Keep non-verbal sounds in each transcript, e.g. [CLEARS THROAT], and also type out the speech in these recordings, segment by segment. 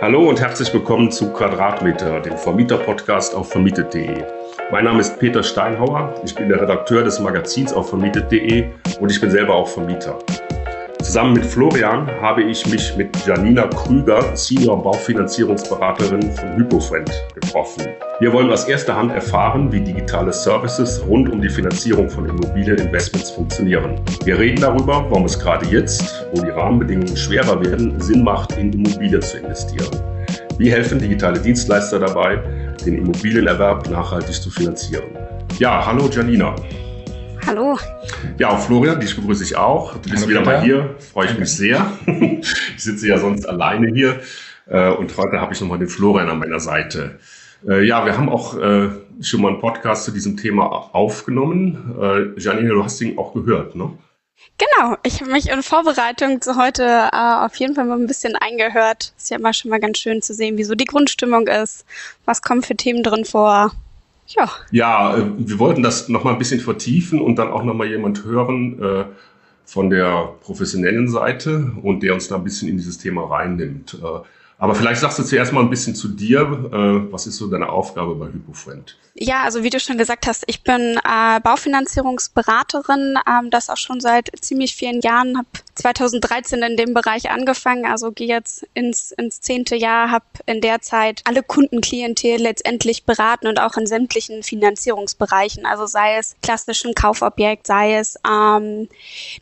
Hallo und herzlich willkommen zu Quadratmeter, dem Vermieter-Podcast auf vermietet.de. Mein Name ist Peter Steinhauer, ich bin der Redakteur des Magazins auf vermietet.de und ich bin selber auch Vermieter. Zusammen mit Florian habe ich mich mit Janina Krüger, Senior Baufinanzierungsberaterin von Hypofriend, getroffen. Wir wollen aus erster Hand erfahren, wie digitale Services rund um die Finanzierung von Immobilieninvestments funktionieren. Wir reden darüber, warum es gerade jetzt, wo die Rahmenbedingungen schwerer werden, Sinn macht, in Immobilien zu investieren. Wie helfen digitale Dienstleister dabei, den Immobilienerwerb nachhaltig zu finanzieren? Ja, hallo Janina. Hallo. Ja, auch Florian, dich begrüße ich auch. Du bist Hallo, wieder mal hier, freue ich mich sehr. [LAUGHS] ich sitze ja sonst alleine hier äh, und heute habe ich nochmal den Florian an meiner Seite. Äh, ja, wir haben auch äh, schon mal einen Podcast zu diesem Thema aufgenommen. Janine, du hast ihn auch gehört, ne? Genau, ich habe mich in Vorbereitung zu heute äh, auf jeden Fall mal ein bisschen eingehört. Ist ja immer schon mal ganz schön zu sehen, wie so die Grundstimmung ist, was kommen für Themen drin vor. Ja. Ja, äh, wir wollten das noch mal ein bisschen vertiefen und dann auch noch mal jemand hören äh, von der professionellen Seite und der uns da ein bisschen in dieses Thema reinnimmt. Äh, aber vielleicht sagst du zuerst mal ein bisschen zu dir. Äh, was ist so deine Aufgabe bei HypoFriend? Ja, also wie du schon gesagt hast, ich bin äh, Baufinanzierungsberaterin, ähm, das auch schon seit ziemlich vielen Jahren, habe 2013 in dem Bereich angefangen, also gehe jetzt ins, ins zehnte Jahr, habe in der Zeit alle Kundenklientel letztendlich beraten und auch in sämtlichen Finanzierungsbereichen, also sei es klassischen Kaufobjekt, sei es ähm,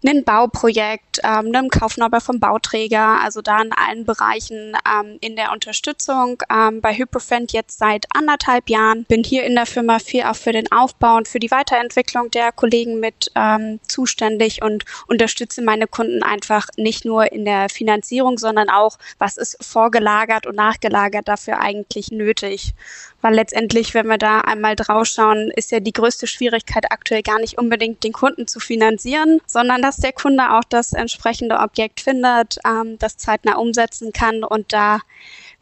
ein Bauprojekt, ähm, einem Kaufnummer vom Bauträger, also da in allen Bereichen ähm, in der Unterstützung. Ähm, bei Hyprofriend jetzt seit anderthalb Jahren, bin hier in der Firma viel auch für den Aufbau und für die Weiterentwicklung der Kollegen mit ähm, zuständig und unterstütze meine Kunden einfach nicht nur in der Finanzierung, sondern auch, was ist vorgelagert und nachgelagert dafür eigentlich nötig. Weil letztendlich, wenn wir da einmal draufschauen, ist ja die größte Schwierigkeit aktuell gar nicht unbedingt den Kunden zu finanzieren, sondern dass der Kunde auch das entsprechende Objekt findet, ähm, das zeitnah umsetzen kann. Und da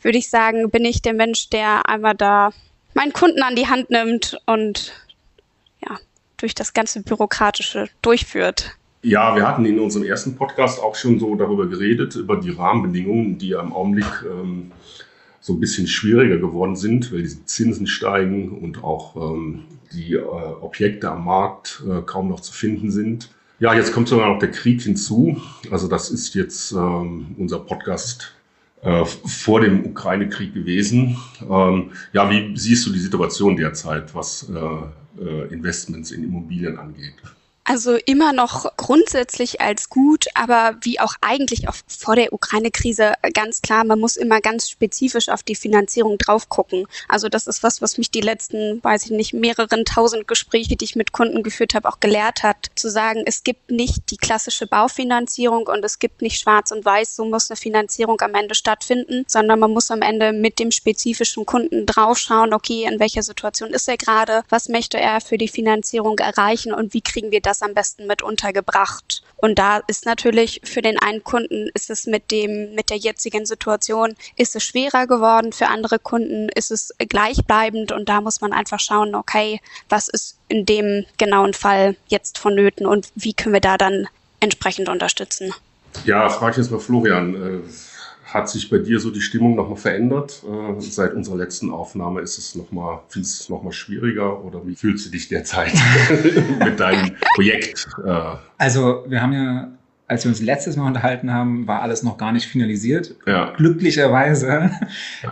würde ich sagen, bin ich der Mensch, der einmal da meinen Kunden an die Hand nimmt und durch das ganze Bürokratische durchführt. Ja, wir hatten in unserem ersten Podcast auch schon so darüber geredet, über die Rahmenbedingungen, die ja im Augenblick ähm, so ein bisschen schwieriger geworden sind, weil die Zinsen steigen und auch ähm, die äh, Objekte am Markt äh, kaum noch zu finden sind. Ja, jetzt kommt sogar noch der Krieg hinzu. Also das ist jetzt ähm, unser Podcast äh, vor dem Ukraine-Krieg gewesen. Ähm, ja, wie siehst du die Situation derzeit, was äh, äh, Investments in Immobilien angeht? Also immer noch grundsätzlich als gut, aber wie auch eigentlich auch vor der Ukraine-Krise ganz klar, man muss immer ganz spezifisch auf die Finanzierung drauf gucken. Also das ist was, was mich die letzten, weiß ich nicht, mehreren tausend Gespräche, die ich mit Kunden geführt habe, auch gelehrt hat, zu sagen, es gibt nicht die klassische Baufinanzierung und es gibt nicht schwarz und weiß, so muss eine Finanzierung am Ende stattfinden, sondern man muss am Ende mit dem spezifischen Kunden draufschauen, okay, in welcher Situation ist er gerade, was möchte er für die Finanzierung erreichen und wie kriegen wir das das am besten mit untergebracht? Und da ist natürlich für den einen Kunden ist es mit dem, mit der jetzigen Situation, ist es schwerer geworden. Für andere Kunden ist es gleichbleibend und da muss man einfach schauen, okay, was ist in dem genauen Fall jetzt vonnöten und wie können wir da dann entsprechend unterstützen? Ja, frage ich jetzt mal Florian. Hat sich bei dir so die Stimmung nochmal verändert? Äh, seit unserer letzten Aufnahme ist es nochmal, findest du es nochmal schwieriger oder wie fühlst du dich derzeit [LAUGHS] mit deinem Projekt? Äh? Also wir haben ja, als wir uns letztes Mal unterhalten haben, war alles noch gar nicht finalisiert. Ja. Glücklicherweise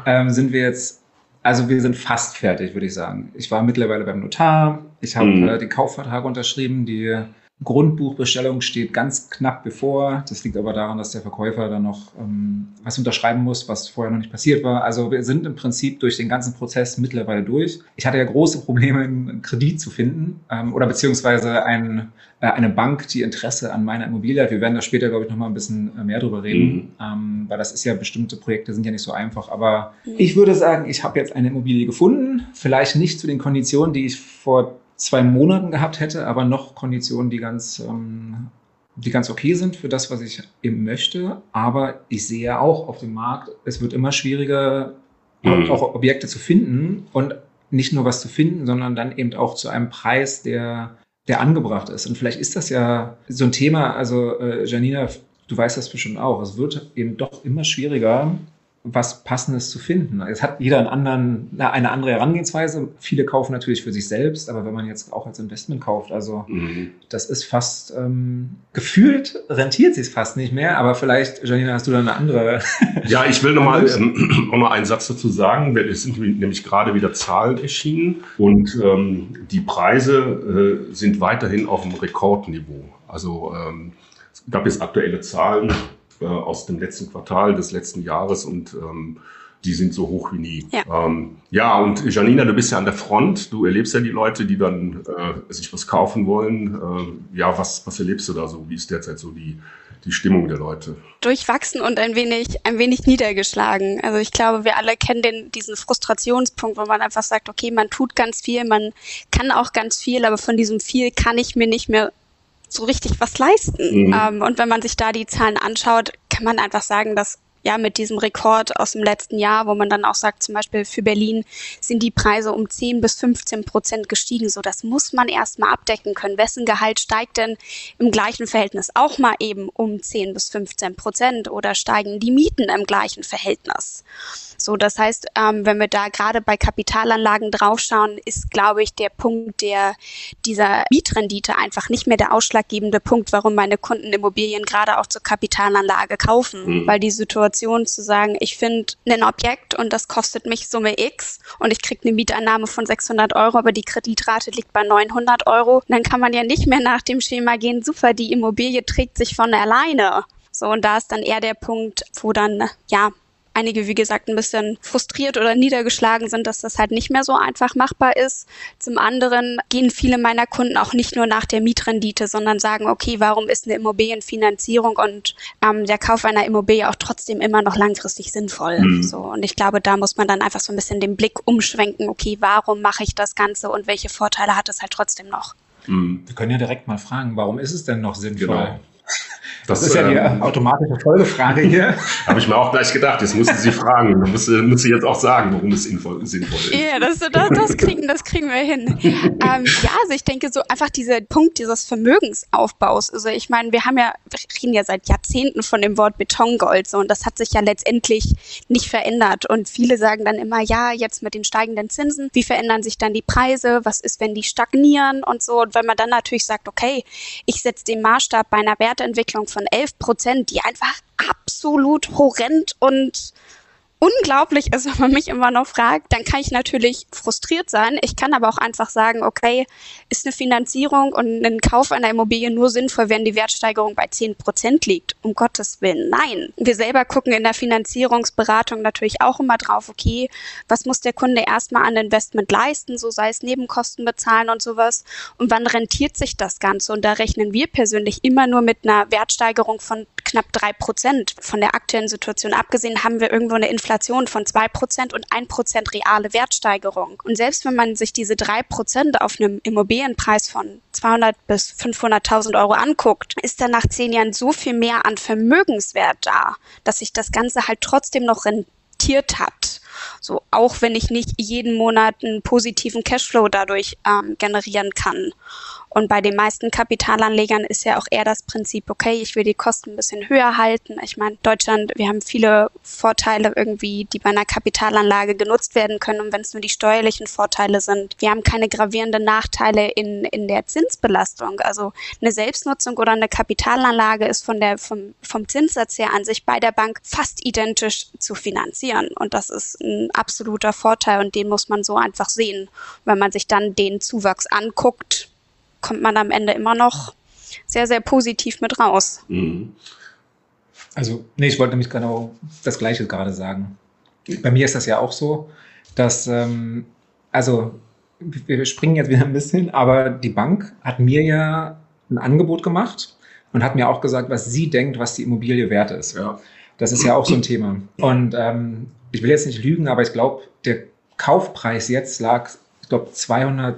ähm, sind wir jetzt, also wir sind fast fertig, würde ich sagen. Ich war mittlerweile beim Notar, ich habe mhm. äh, den Kaufvertrag unterschrieben, die Grundbuchbestellung steht ganz knapp bevor. Das liegt aber daran, dass der Verkäufer dann noch ähm, was unterschreiben muss, was vorher noch nicht passiert war. Also wir sind im Prinzip durch den ganzen Prozess mittlerweile durch. Ich hatte ja große Probleme, einen Kredit zu finden ähm, oder beziehungsweise ein, äh, eine Bank, die Interesse an meiner Immobilie hat. Wir werden da später, glaube ich, noch mal ein bisschen äh, mehr drüber reden, mhm. ähm, weil das ist ja bestimmte Projekte sind ja nicht so einfach. Aber mhm. ich würde sagen, ich habe jetzt eine Immobilie gefunden. Vielleicht nicht zu den Konditionen, die ich vor zwei Monaten gehabt hätte, aber noch Konditionen, die ganz, ähm, die ganz okay sind für das, was ich eben möchte. Aber ich sehe auch auf dem Markt, es wird immer schwieriger, mhm. auch Objekte zu finden und nicht nur was zu finden, sondern dann eben auch zu einem Preis, der, der angebracht ist. Und vielleicht ist das ja so ein Thema, also äh, Janina, du weißt das bestimmt auch, es wird eben doch immer schwieriger, was Passendes zu finden. Es hat jeder einen anderen, eine andere Herangehensweise. Viele kaufen natürlich für sich selbst, aber wenn man jetzt auch als Investment kauft, also mhm. das ist fast ähm, gefühlt rentiert sich fast nicht mehr. Aber vielleicht, Janina, hast du da eine andere? [LAUGHS] Ja, ich will nochmal ähm, auch noch einen Satz dazu sagen. Es sind nämlich gerade wieder Zahlen erschienen und ähm, die Preise äh, sind weiterhin auf dem Rekordniveau. Also ähm, es gab jetzt aktuelle Zahlen äh, aus dem letzten Quartal des letzten Jahres und ähm, die sind so hoch wie nie. Ja. Ähm, ja, und Janina, du bist ja an der Front. Du erlebst ja die Leute, die dann äh, sich was kaufen wollen. Äh, ja, was, was erlebst du da so? Wie ist derzeit so die, die Stimmung der Leute? Durchwachsen und ein wenig, ein wenig niedergeschlagen. Also ich glaube, wir alle kennen den, diesen Frustrationspunkt, wo man einfach sagt, okay, man tut ganz viel, man kann auch ganz viel, aber von diesem viel kann ich mir nicht mehr so richtig was leisten. Mhm. Ähm, und wenn man sich da die Zahlen anschaut, kann man einfach sagen, dass ja, mit diesem Rekord aus dem letzten Jahr, wo man dann auch sagt, zum Beispiel für Berlin sind die Preise um 10 bis 15 Prozent gestiegen. So, das muss man erstmal abdecken können. Wessen Gehalt steigt denn im gleichen Verhältnis auch mal eben um 10 bis 15 Prozent oder steigen die Mieten im gleichen Verhältnis? So, das heißt, ähm, wenn wir da gerade bei Kapitalanlagen draufschauen, ist, glaube ich, der Punkt der dieser Mietrendite einfach nicht mehr der ausschlaggebende Punkt, warum meine Kunden Immobilien gerade auch zur Kapitalanlage kaufen, mhm. weil die Situation zu sagen, ich finde ein Objekt und das kostet mich Summe X und ich kriege eine Mieteinnahme von 600 Euro, aber die Kreditrate liegt bei 900 Euro, dann kann man ja nicht mehr nach dem Schema gehen, super, die Immobilie trägt sich von alleine. So, und da ist dann eher der Punkt, wo dann, ja, einige, wie gesagt, ein bisschen frustriert oder niedergeschlagen sind, dass das halt nicht mehr so einfach machbar ist. Zum anderen gehen viele meiner Kunden auch nicht nur nach der Mietrendite, sondern sagen, okay, warum ist eine Immobilienfinanzierung und ähm, der Kauf einer Immobilie auch trotzdem immer noch langfristig sinnvoll? Mhm. So, und ich glaube, da muss man dann einfach so ein bisschen den Blick umschwenken, okay, warum mache ich das Ganze und welche Vorteile hat es halt trotzdem noch? Mhm. Wir können ja direkt mal fragen, warum ist es denn noch sinnvoll? Genau. Das, das ist ja die ähm, automatische Folgefrage hier. [LAUGHS] Habe ich mir auch gleich gedacht, jetzt müssen Sie fragen. Dann muss, muss sie jetzt auch sagen, warum es sinnvoll, sinnvoll ist. Ja, das, das, das, kriegen, das kriegen wir hin. ähm, ja, also ich denke so einfach dieser Punkt dieses Vermögensaufbaus. Also ich meine, wir haben ja, wir reden ja seit Jahrzehnten von dem Wort Betongold so und das hat sich ja letztendlich nicht verändert. Und viele sagen dann immer, ja, jetzt mit den steigenden Zinsen, wie verändern sich dann die Preise? Was ist, wenn die stagnieren und so? Und wenn man dann natürlich sagt, okay, ich setze den Maßstab bei einer Wertentwicklung von 11 Prozent, die einfach absolut horrend und unglaublich ist, [LAUGHS] wenn man mich immer noch fragt, dann kann ich natürlich frustriert sein. Ich kann aber auch einfach sagen, okay, ist eine Finanzierung und ein Kauf einer Immobilie nur sinnvoll, wenn die Wertsteigerung bei 10 Prozent liegt? Um Gottes Willen, nein. Wir selber gucken in der Finanzierungsberatung natürlich auch immer drauf, okay, was muss der Kunde erstmal an Investment leisten, so sei es Nebenkosten bezahlen und sowas. Und wann rentiert sich das Ganze? Und da rechnen wir persönlich immer nur mit einer Wertsteigerung von knapp drei Prozent. Von der aktuellen Situation abgesehen haben wir irgendwo eine Inflation von zwei Prozent und ein Prozent reale Wertsteigerung. Und selbst wenn man sich diese drei Prozent auf einem Immobilienpreis von 200 bis 500.000 Euro anguckt, ist da nach zehn Jahren so viel mehr an Vermögenswert da, dass sich das Ganze halt trotzdem noch rentiert hat. So, auch wenn ich nicht jeden Monat einen positiven Cashflow dadurch ähm, generieren kann. Und bei den meisten Kapitalanlegern ist ja auch eher das Prinzip, okay, ich will die Kosten ein bisschen höher halten. Ich meine, Deutschland, wir haben viele Vorteile irgendwie, die bei einer Kapitalanlage genutzt werden können. Und wenn es nur die steuerlichen Vorteile sind, wir haben keine gravierenden Nachteile in, in der Zinsbelastung. Also eine Selbstnutzung oder eine Kapitalanlage ist von der, vom, vom Zinssatz her an sich bei der Bank fast identisch zu finanzieren. Und das ist ein absoluter Vorteil und den muss man so einfach sehen. Wenn man sich dann den Zuwachs anguckt, kommt man am Ende immer noch sehr, sehr positiv mit raus. Mhm. Also, nee, ich wollte nämlich genau das Gleiche gerade sagen. Bei mir ist das ja auch so, dass, ähm, also, wir springen jetzt wieder ein bisschen, aber die Bank hat mir ja ein Angebot gemacht und hat mir auch gesagt, was sie denkt, was die Immobilie wert ist. Ja. Das ist ja auch so ein Thema. Und ähm, ich will jetzt nicht lügen, aber ich glaube, der Kaufpreis jetzt lag, ich glaube, 200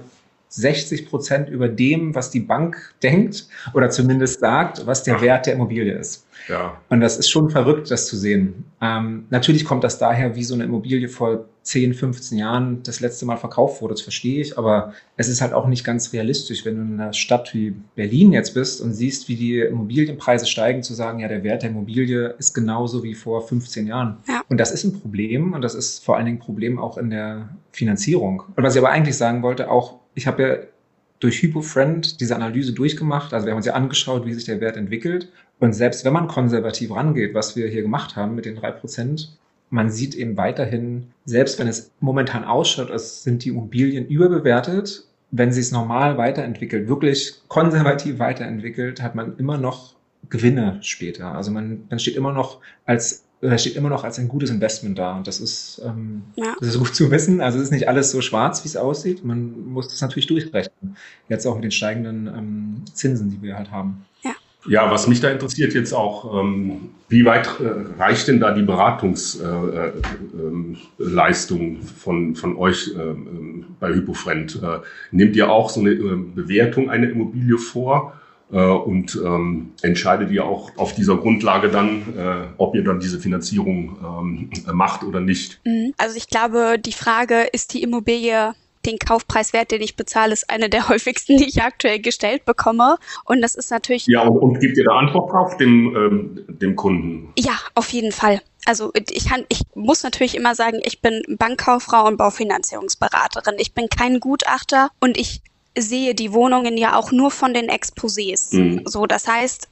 60 Prozent über dem, was die Bank denkt oder zumindest sagt, was der Wert der Immobilie ist. Ja. Und das ist schon verrückt, das zu sehen. Ähm, natürlich kommt das daher, wie so eine Immobilie vor 10, 15 Jahren das letzte Mal verkauft wurde, das verstehe ich, aber es ist halt auch nicht ganz realistisch, wenn du in einer Stadt wie Berlin jetzt bist und siehst, wie die Immobilienpreise steigen, zu sagen, ja, der Wert der Immobilie ist genauso wie vor 15 Jahren. Ja. Und das ist ein Problem und das ist vor allen Dingen ein Problem auch in der Finanzierung. Und was ich aber eigentlich sagen wollte, auch, ich habe ja durch HypoFriend diese Analyse durchgemacht. Also wir haben uns ja angeschaut, wie sich der Wert entwickelt. Und selbst wenn man konservativ rangeht, was wir hier gemacht haben mit den drei Prozent, man sieht eben weiterhin, selbst wenn es momentan ausschaut, als sind die Immobilien überbewertet, wenn sie es normal weiterentwickelt, wirklich konservativ weiterentwickelt, hat man immer noch Gewinne später. Also man, man steht immer noch als oder steht immer noch als ein gutes Investment da. Und das ist, ähm, ja. das ist gut zu wissen. Also es ist nicht alles so schwarz, wie es aussieht. Man muss das natürlich durchrechnen. Jetzt auch mit den steigenden ähm, Zinsen, die wir halt haben. Ja. Ja, was mich da interessiert jetzt auch, ähm, wie weit äh, reicht denn da die Beratungsleistung äh, äh, von, von euch ähm, bei Hypofriend? Äh, nehmt ihr auch so eine äh, Bewertung einer Immobilie vor äh, und ähm, entscheidet ihr auch auf dieser Grundlage dann, ob ihr dann diese Finanzierung ähm, macht oder nicht? Mhm. Also ich glaube, die Frage, ist die Immobilie den Kaufpreiswert, den ich bezahle, ist eine der [LAUGHS] häufigsten, die ich aktuell gestellt bekomme. Und das ist natürlich. Ja, und, und gibt ihr da Antwort drauf dem, ähm, dem Kunden? Ja, auf jeden Fall. Also ich kann, ich muss natürlich immer sagen, ich bin Bankkauffrau und Baufinanzierungsberaterin. Ich bin kein Gutachter und ich sehe die Wohnungen ja auch nur von den Exposés. Mhm. So, das heißt,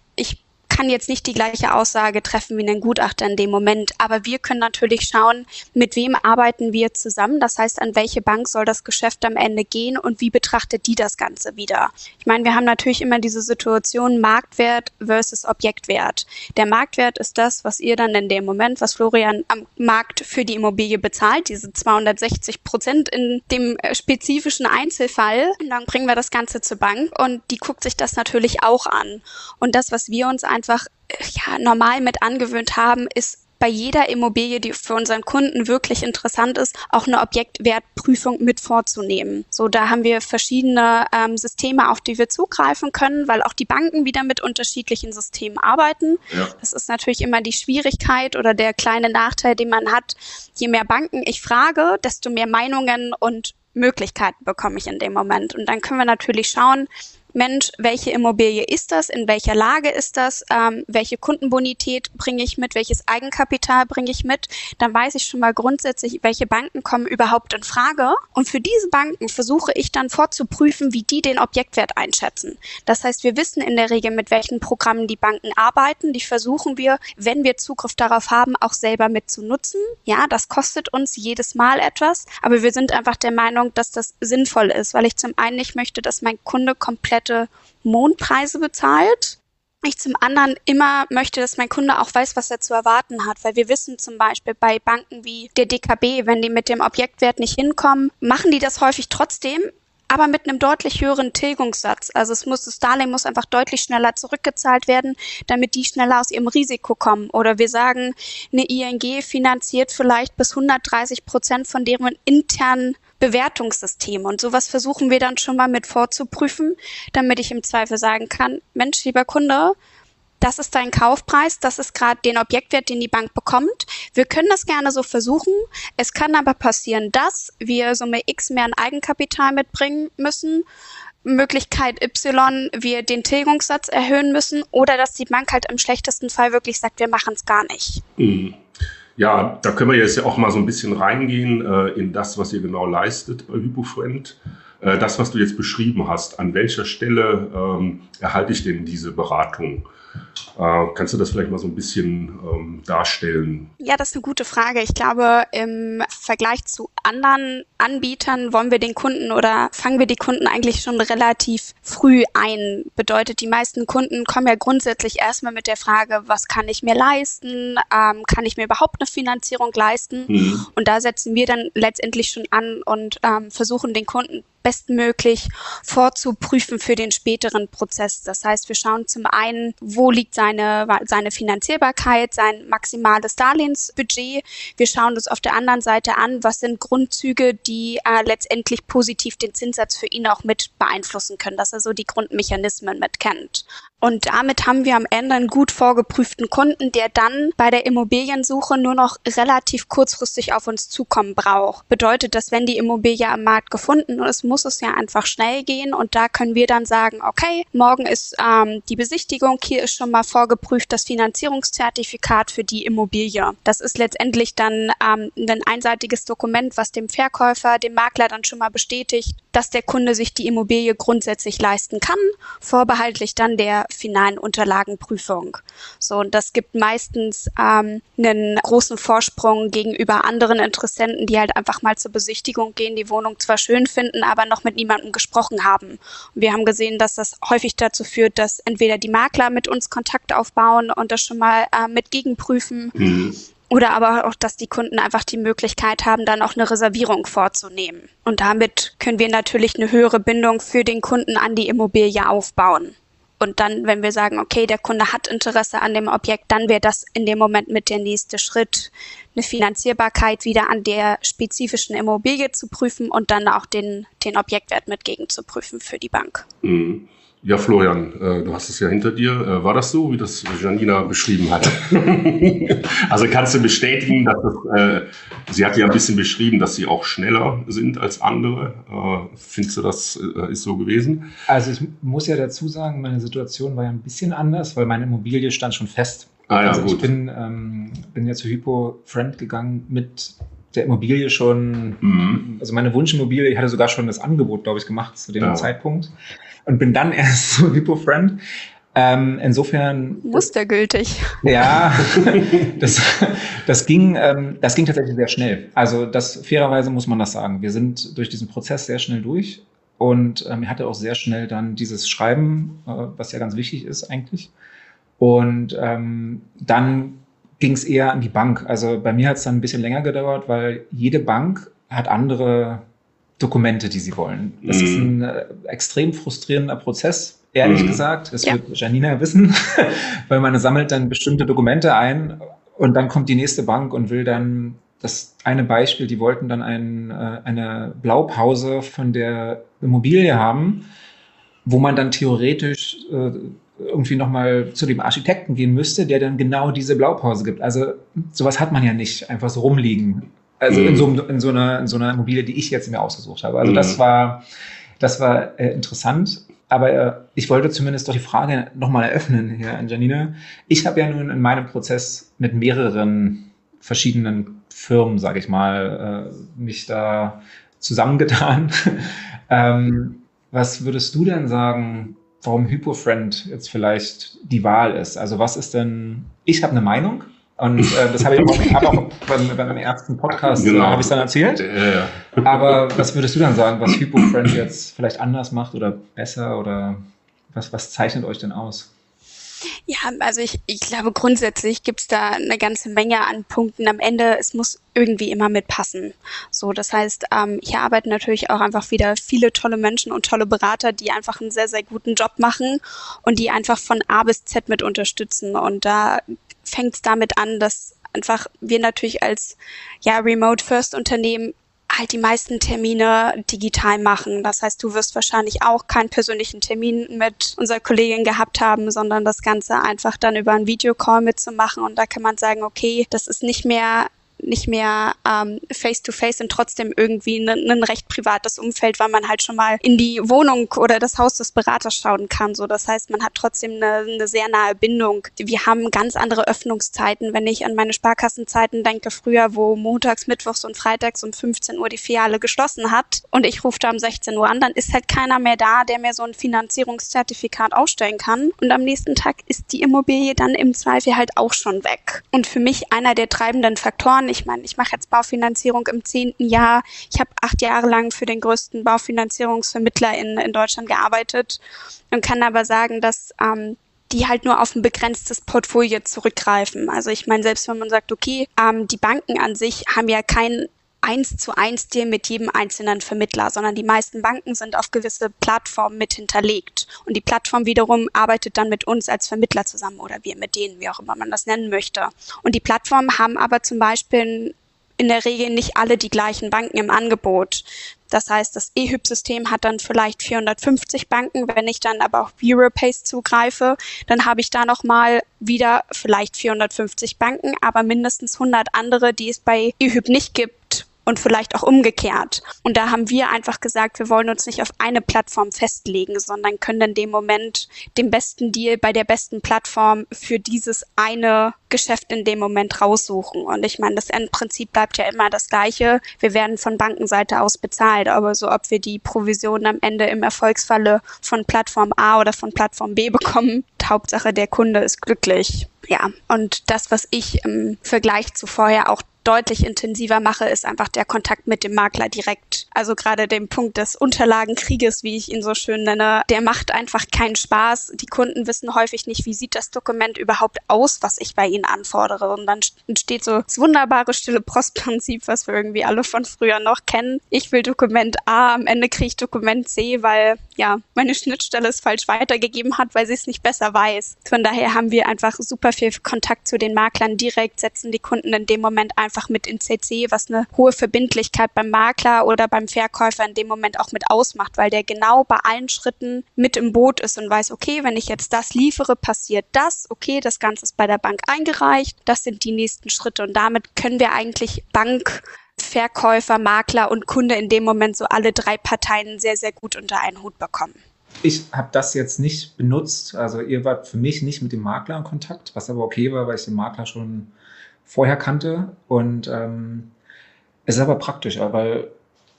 kann jetzt nicht die gleiche Aussage treffen wie ein Gutachter in dem Moment, aber wir können natürlich schauen, mit wem arbeiten wir zusammen. Das heißt, an welche Bank soll das Geschäft am Ende gehen und wie betrachtet die das Ganze wieder? Ich meine, wir haben natürlich immer diese Situation Marktwert versus Objektwert. Der Marktwert ist das, was ihr dann in dem Moment, was Florian am Markt für die Immobilie bezahlt, diese 260 Prozent in dem äh, spezifischen Einzelfall. Und dann bringen wir das Ganze zur Bank und die guckt sich das natürlich auch an. Und das, was wir uns einfach ja, normal mit angewöhnt haben, ist bei jeder Immobilie, die für unseren Kunden wirklich interessant ist, auch eine Objektwertprüfung mit vorzunehmen. So, da haben wir verschiedene ähm, Systeme, auf die wir zugreifen können, weil auch die Banken wieder mit unterschiedlichen Systemen arbeiten. Ja. Das ist natürlich immer die Schwierigkeit oder der kleine Nachteil, den man hat. Je mehr Banken ich frage, desto mehr Meinungen und Möglichkeiten bekomme ich in dem Moment. Und dann können wir natürlich schauen, Mensch, welche Immobilie ist das, in welcher Lage ist das, ähm, welche Kundenbonität bringe ich mit, welches Eigenkapital bringe ich mit, dann weiß ich schon mal grundsätzlich, welche Banken kommen überhaupt in Frage. Und für diese Banken versuche ich dann vorzuprüfen, wie die den Objektwert einschätzen. Das heißt, wir wissen in der Regel, mit welchen Programmen die Banken arbeiten. Die versuchen wir, wenn wir Zugriff darauf haben, auch selber mit zu nutzen. Ja, das kostet uns jedes Mal etwas, aber wir sind einfach der Meinung, dass das sinnvoll ist, weil ich zum einen nicht möchte, dass mein Kunde komplett komplette Mondpreise bezahlt. Ich zum anderen immer möchte, dass mein Kunde auch weiß, was er zu erwarten hat, weil wir wissen zum Beispiel bei Banken wie der DKB, wenn die mit dem Objektwert nicht hinkommen, machen die das häufig trotzdem, aber mit einem deutlich höheren Tilgungssatz. Also es muss, das Darlehen muss einfach deutlich schneller zurückgezahlt werden, damit die schneller aus ihrem Risiko kommen. Oder wir sagen, eine ING finanziert vielleicht bis 130 Prozent von deren internen Bewertungssystem. Und sowas versuchen wir dann schon mal mit vorzuprüfen, damit ich im Zweifel sagen kann, Mensch, lieber Kunde, das ist dein Kaufpreis, das ist gerade den Objektwert, den die Bank bekommt. Wir können das gerne so versuchen. Es kann aber passieren, dass wir Summe X mehr an Eigenkapital mitbringen müssen. Möglichkeit Y, wir den Tilgungssatz erhöhen müssen oder dass die Bank halt im schlechtesten Fall wirklich sagt, wir machen es gar nicht. Mhm. Ja, da können wir jetzt ja auch mal so ein bisschen reingehen äh, in das, was ihr genau leistet bei HypoFriend. Äh, das, was du jetzt beschrieben hast, an welcher Stelle ähm, erhalte ich denn diese Beratung? Äh, kannst du das vielleicht mal so ein bisschen ähm, darstellen? Ja, das ist eine gute Frage. Ich glaube, im Vergleich zu anderen Anbietern wollen wir den Kunden oder fangen wir die Kunden eigentlich schon relativ früh ein. Bedeutet, die meisten Kunden kommen ja grundsätzlich erstmal mit der Frage, was kann ich mir leisten? Ähm, kann ich mir überhaupt eine Finanzierung leisten? Mhm. Und da setzen wir dann letztendlich schon an und ähm, versuchen den Kunden bestmöglich vorzuprüfen für den späteren Prozess. Das heißt, wir schauen zum einen, wo liegt seine, seine Finanzierbarkeit, sein maximales Darlehensbudget. Wir schauen uns auf der anderen Seite an, was sind Grundzüge, die äh, letztendlich positiv den Zinssatz für ihn auch mit beeinflussen können, dass er so die Grundmechanismen mit kennt. Und damit haben wir am Ende einen gut vorgeprüften Kunden, der dann bei der Immobiliensuche nur noch relativ kurzfristig auf uns zukommen braucht. Bedeutet, dass wenn die Immobilie am Markt gefunden ist, muss es ja einfach schnell gehen und da können wir dann sagen, okay, morgen ist ähm, die Besichtigung, hier ist schon mal vorgeprüft das Finanzierungszertifikat für die Immobilie. Das ist letztendlich dann ähm, ein einseitiges Dokument, was dem Verkäufer, dem Makler dann schon mal bestätigt, dass der Kunde sich die Immobilie grundsätzlich leisten kann, vorbehaltlich dann der finalen Unterlagenprüfung. So, und das gibt meistens ähm, einen großen Vorsprung gegenüber anderen Interessenten, die halt einfach mal zur Besichtigung gehen, die Wohnung zwar schön finden, aber noch mit niemandem gesprochen haben. Und wir haben gesehen, dass das häufig dazu führt, dass entweder die Makler mit uns Kontakt aufbauen und das schon mal äh, mit gegenprüfen. Mhm. Oder aber auch, dass die Kunden einfach die Möglichkeit haben, dann auch eine Reservierung vorzunehmen. Und damit können wir natürlich eine höhere Bindung für den Kunden an die Immobilie aufbauen. Und dann, wenn wir sagen, okay, der Kunde hat Interesse an dem Objekt, dann wäre das in dem Moment mit der nächste Schritt, eine Finanzierbarkeit wieder an der spezifischen Immobilie zu prüfen und dann auch den, den Objektwert mit gegen zu prüfen für die Bank. Mhm. Ja, Florian, äh, du hast es ja hinter dir. Äh, war das so, wie das Janina beschrieben hat? [LAUGHS] also kannst du bestätigen, dass das, äh, sie hat ja ein bisschen beschrieben, dass sie auch schneller sind als andere. Äh, findest du, das äh, ist so gewesen? Also ich muss ja dazu sagen, meine Situation war ja ein bisschen anders, weil meine Immobilie stand schon fest. Ah, ja, also gut. ich bin, ähm, bin ja zu Hypo Friend gegangen mit der Immobilie schon, mhm. also meine Wunschimmobilie, ich hatte sogar schon das Angebot, glaube ich, gemacht zu dem ja. Zeitpunkt und bin dann [LAUGHS] erst zu HippoFriend. Ähm, insofern. Mustergültig. Ja, das, das, ging, ähm, das ging tatsächlich sehr schnell. Also das fairerweise muss man das sagen. Wir sind durch diesen Prozess sehr schnell durch und ähm, hatte auch sehr schnell dann dieses Schreiben, äh, was ja ganz wichtig ist eigentlich. Und ähm, dann ging es eher an die Bank. Also bei mir hat es dann ein bisschen länger gedauert, weil jede Bank hat andere Dokumente, die sie wollen. Das mm. ist mhm. ein äh, extrem frustrierender Prozess, ehrlich mm. gesagt. Das ja. wird Janina wissen, [LAUGHS] weil man sammelt dann bestimmte Dokumente ein und dann kommt die nächste Bank und will dann das eine Beispiel, die wollten dann ein, äh, eine Blaupause von der Immobilie haben, wo man dann theoretisch äh, irgendwie nochmal zu dem Architekten gehen müsste, der dann genau diese Blaupause gibt. Also sowas hat man ja nicht einfach so rumliegen. Also mhm. in, so, in, so einer, in so einer Immobilie, die ich jetzt mir ausgesucht habe. Also mhm. das war, das war äh, interessant. Aber äh, ich wollte zumindest doch die Frage nochmal eröffnen, Herr Anjanina. Ich habe ja nun in meinem Prozess mit mehreren verschiedenen Firmen, sage ich mal, äh, mich da zusammengetan. [LAUGHS] ähm, was würdest du denn sagen, warum HypoFriend jetzt vielleicht die Wahl ist? Also was ist denn, ich habe eine Meinung, und äh, das habe ich auch, [LAUGHS] hab auch bei, bei meinem ersten Podcast genau. äh, habe ich dann erzählt. Ja, ja. Aber was würdest du dann sagen, was HypoFriend jetzt vielleicht anders macht oder besser oder was, was zeichnet euch denn aus? Ja, also ich, ich glaube grundsätzlich gibt's da eine ganze Menge an Punkten. Am Ende, es muss irgendwie immer mitpassen. So, das heißt, ähm, hier arbeiten natürlich auch einfach wieder viele tolle Menschen und tolle Berater, die einfach einen sehr, sehr guten Job machen und die einfach von A bis Z mit unterstützen. Und da fängt es damit an, dass einfach wir natürlich als ja Remote First Unternehmen halt die meisten Termine digital machen. Das heißt, du wirst wahrscheinlich auch keinen persönlichen Termin mit unserer Kollegin gehabt haben, sondern das Ganze einfach dann über einen Videocall mitzumachen. Und da kann man sagen, okay, das ist nicht mehr nicht mehr ähm, face-to-face und trotzdem irgendwie ein, ein recht privates Umfeld, weil man halt schon mal in die Wohnung oder das Haus des Beraters schauen kann. So, das heißt, man hat trotzdem eine, eine sehr nahe Bindung. Wir haben ganz andere Öffnungszeiten. Wenn ich an meine Sparkassenzeiten denke, früher, wo montags, mittwochs und freitags um 15 Uhr die Filiale geschlossen hat und ich rufe da um 16 Uhr an, dann ist halt keiner mehr da, der mir so ein Finanzierungszertifikat ausstellen kann. Und am nächsten Tag ist die Immobilie dann im Zweifel halt auch schon weg. Und für mich einer der treibenden Faktoren, ich meine, ich mache jetzt Baufinanzierung im zehnten Jahr. Ich habe acht Jahre lang für den größten Baufinanzierungsvermittler in, in Deutschland gearbeitet und kann aber sagen, dass ähm, die halt nur auf ein begrenztes Portfolio zurückgreifen. Also ich meine, selbst wenn man sagt, okay, ähm, die Banken an sich haben ja kein eins zu eins Deal mit jedem einzelnen Vermittler, sondern die meisten Banken sind auf gewisse Plattformen mit hinterlegt. Und die Plattform wiederum arbeitet dann mit uns als Vermittler zusammen oder wir mit denen, wie auch immer man das nennen möchte. Und die Plattformen haben aber zum Beispiel in der Regel nicht alle die gleichen Banken im Angebot. Das heißt, das EHYP-System hat dann vielleicht 450 Banken. Wenn ich dann aber auf Europace zugreife, dann habe ich da nochmal wieder vielleicht 450 Banken, aber mindestens 100 andere, die es bei EHYP nicht gibt und vielleicht auch umgekehrt. Und da haben wir einfach gesagt, wir wollen uns nicht auf eine Plattform festlegen, sondern können in dem Moment den besten Deal bei der besten Plattform für dieses eine Geschäft in dem Moment raussuchen. Und ich meine, das Endprinzip bleibt ja immer das gleiche. Wir werden von Bankenseite aus bezahlt, aber so ob wir die Provision am Ende im Erfolgsfalle von Plattform A oder von Plattform B bekommen, Hauptsache der Kunde ist glücklich. Ja, und das, was ich im Vergleich zu vorher auch deutlich intensiver mache, ist einfach der Kontakt mit dem Makler direkt. Also gerade den Punkt des Unterlagenkrieges, wie ich ihn so schön nenne, der macht einfach keinen Spaß. Die Kunden wissen häufig nicht, wie sieht das Dokument überhaupt aus, was ich bei ihnen anfordere. Und dann entsteht so das wunderbare stille Postprinzip, was wir irgendwie alle von früher noch kennen. Ich will Dokument A, am Ende kriege ich Dokument C, weil ja, meine Schnittstelle es falsch weitergegeben hat, weil sie es nicht besser weiß. Von daher haben wir einfach super viel Kontakt zu den Maklern direkt, setzen die Kunden in dem Moment einfach mit in CC, was eine hohe Verbindlichkeit beim Makler oder beim Verkäufer in dem Moment auch mit ausmacht, weil der genau bei allen Schritten mit im Boot ist und weiß, okay, wenn ich jetzt das liefere, passiert das, okay, das Ganze ist bei der Bank eingereicht, das sind die nächsten Schritte und damit können wir eigentlich Bank Verkäufer, Makler und Kunde in dem Moment so alle drei Parteien sehr, sehr gut unter einen Hut bekommen. Ich habe das jetzt nicht benutzt. Also ihr wart für mich nicht mit dem Makler in Kontakt, was aber okay war, weil ich den Makler schon vorher kannte. Und ähm, es ist aber praktisch, weil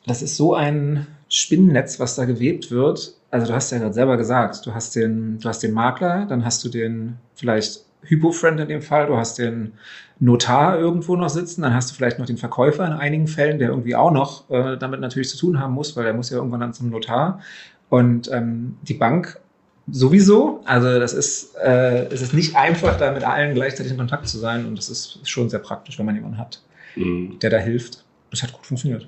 das ist so ein Spinnennetz, was da gewebt wird. Also du hast ja gerade selber gesagt, du hast den, du hast den Makler, dann hast du den vielleicht Hypo-Friend in dem Fall, du hast den Notar irgendwo noch sitzen, dann hast du vielleicht noch den Verkäufer in einigen Fällen, der irgendwie auch noch äh, damit natürlich zu tun haben muss, weil der muss ja irgendwann dann zum Notar. Und ähm, die Bank sowieso. Also das ist, äh, es ist nicht einfach, da mit allen gleichzeitig in Kontakt zu sein und das ist schon sehr praktisch, wenn man jemanden hat, mhm. der da hilft. Das hat gut funktioniert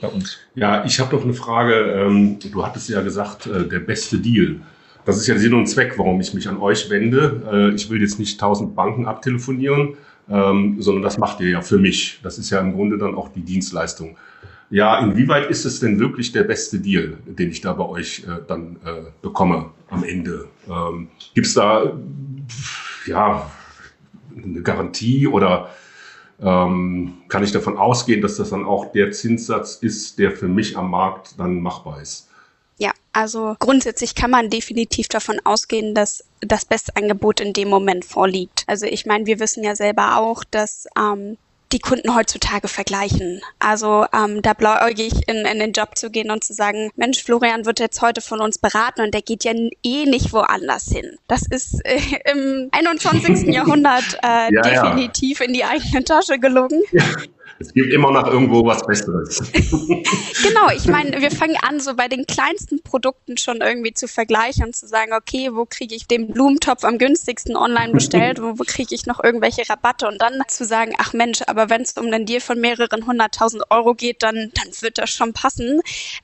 bei uns. Ja, ich habe noch eine Frage. Ähm, du hattest ja gesagt, äh, der beste Deal. Das ist ja Sinn und Zweck, warum ich mich an euch wende. Äh, ich will jetzt nicht tausend Banken abtelefonieren, ähm, sondern das macht ihr ja für mich. Das ist ja im Grunde dann auch die Dienstleistung. Ja, inwieweit ist es denn wirklich der beste Deal, den ich da bei euch äh, dann äh, bekomme am Ende? Ähm, Gibt es da ja eine Garantie oder ähm, kann ich davon ausgehen, dass das dann auch der Zinssatz ist, der für mich am Markt dann machbar ist? Ja, also grundsätzlich kann man definitiv davon ausgehen, dass das beste Angebot in dem Moment vorliegt. Also ich meine, wir wissen ja selber auch, dass ähm, die Kunden heutzutage vergleichen. Also ähm, da blauäugig in, in den Job zu gehen und zu sagen, Mensch, Florian wird jetzt heute von uns beraten und der geht ja eh nicht woanders hin. Das ist äh, im 21. [LAUGHS] Jahrhundert äh, ja, definitiv ja. in die eigene Tasche gelogen. Ja. [LAUGHS] Es gibt immer noch irgendwo was Besseres. [LAUGHS] genau, ich meine, wir fangen an, so bei den kleinsten Produkten schon irgendwie zu vergleichen und zu sagen, okay, wo kriege ich den Blumentopf am günstigsten online bestellt, wo, kriege ich noch irgendwelche Rabatte und dann zu sagen, ach Mensch, aber wenn es um einen Deal von mehreren hunderttausend Euro geht, dann, dann wird das schon passen,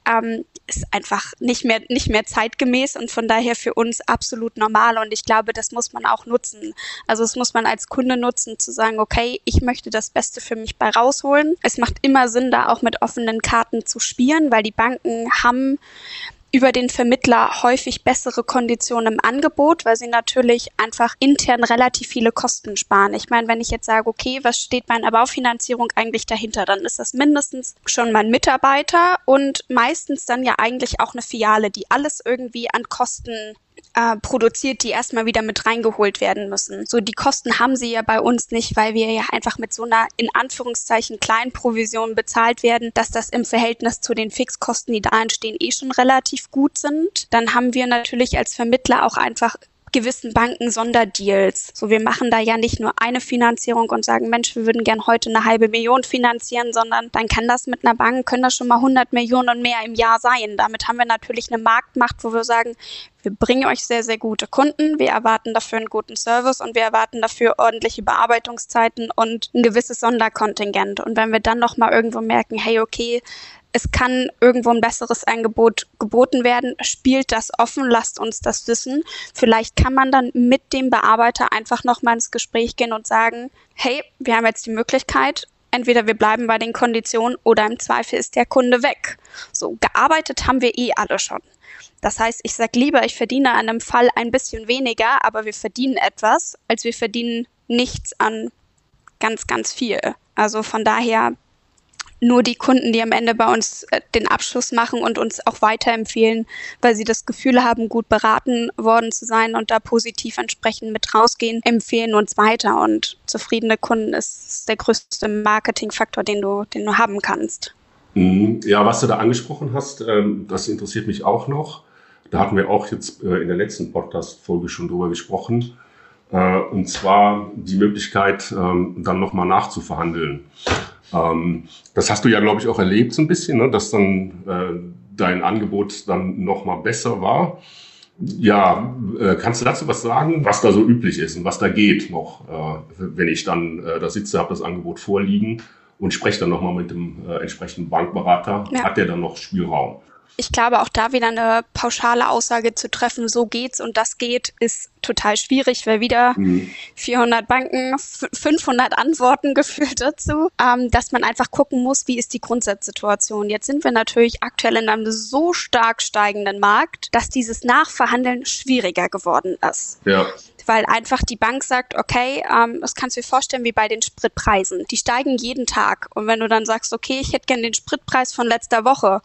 ähm, ist einfach nicht mehr, nicht mehr zeitgemäß und von daher für uns absolut normal und ich glaube, das muss man auch nutzen. Also das muss man als Kunde nutzen, zu sagen, okay, ich möchte das Beste für mich bei raus rausholen. Es macht immer Sinn, da auch mit offenen Karten zu spielen, weil die Banken haben über den Vermittler häufig bessere Konditionen im Angebot, weil sie natürlich einfach intern relativ viele Kosten sparen. Ich meine, wenn ich jetzt sage, okay, was steht bei einer Baufinanzierung eigentlich dahinter, dann ist das mindestens schon mein Mitarbeiter und meistens dann ja eigentlich auch eine Filiale, die alles irgendwie an Kosten äh, produziert, die erstmal wieder mit reingeholt werden müssen. So, die Kosten haben sie ja bei uns nicht, weil wir ja einfach mit so einer in Anführungszeichen kleinen Provision bezahlt werden, dass das im Verhältnis zu den Fixkosten, die da entstehen, eh schon relativ gut sind. Dann haben wir natürlich als Vermittler auch einfach gewissen Banken Sonderdeals. So, wir machen da ja nicht nur eine Finanzierung und sagen, Mensch, wir würden gern heute eine halbe Million finanzieren, sondern dann kann das mit einer Bank, können das schon mal 100 Millionen und mehr im Jahr sein. Damit haben wir natürlich eine Marktmacht, wo wir sagen, wir bringen euch sehr, sehr gute Kunden, wir erwarten dafür einen guten Service und wir erwarten dafür ordentliche Bearbeitungszeiten und ein gewisses Sonderkontingent. Und wenn wir dann nochmal irgendwo merken, hey, okay, es kann irgendwo ein besseres Angebot geboten werden. Spielt das offen, lasst uns das wissen. Vielleicht kann man dann mit dem Bearbeiter einfach nochmal ins Gespräch gehen und sagen, hey, wir haben jetzt die Möglichkeit, entweder wir bleiben bei den Konditionen oder im Zweifel ist der Kunde weg. So, gearbeitet haben wir eh alle schon. Das heißt, ich sage lieber, ich verdiene an einem Fall ein bisschen weniger, aber wir verdienen etwas, als wir verdienen nichts an ganz, ganz viel. Also von daher nur die Kunden, die am Ende bei uns äh, den Abschluss machen und uns auch weiterempfehlen, weil sie das Gefühl haben, gut beraten worden zu sein und da positiv entsprechend mit rausgehen, empfehlen uns weiter. Und zufriedene Kunden ist der größte Marketingfaktor, den du, den du haben kannst. Mhm. Ja, was du da angesprochen hast, ähm, das interessiert mich auch noch. Da hatten wir auch jetzt äh, in der letzten Podcast-Folge schon drüber gesprochen. Äh, und zwar die Möglichkeit, ähm, dann nochmal nachzuverhandeln. Ähm, das hast du ja, glaube ich, auch erlebt so ein bisschen, ne? dass dann äh, dein Angebot dann nochmal besser war. Ja, äh, kannst du dazu was sagen, was da so üblich ist und was da geht noch, äh, wenn ich dann äh, da sitze, habe das Angebot vorliegen und spreche dann nochmal mit dem äh, entsprechenden Bankberater, ja. hat der dann noch Spielraum? Ich glaube, auch da wieder eine pauschale Aussage zu treffen, so geht's und das geht, ist total schwierig, weil wieder mhm. 400 Banken, 500 Antworten [LAUGHS] gefühlt dazu, ähm, dass man einfach gucken muss, wie ist die Grundsatzsituation. Jetzt sind wir natürlich aktuell in einem so stark steigenden Markt, dass dieses Nachverhandeln schwieriger geworden ist. Ja weil einfach die Bank sagt, okay, ähm, das kannst du dir vorstellen wie bei den Spritpreisen. Die steigen jeden Tag. Und wenn du dann sagst, okay, ich hätte gerne den Spritpreis von letzter Woche,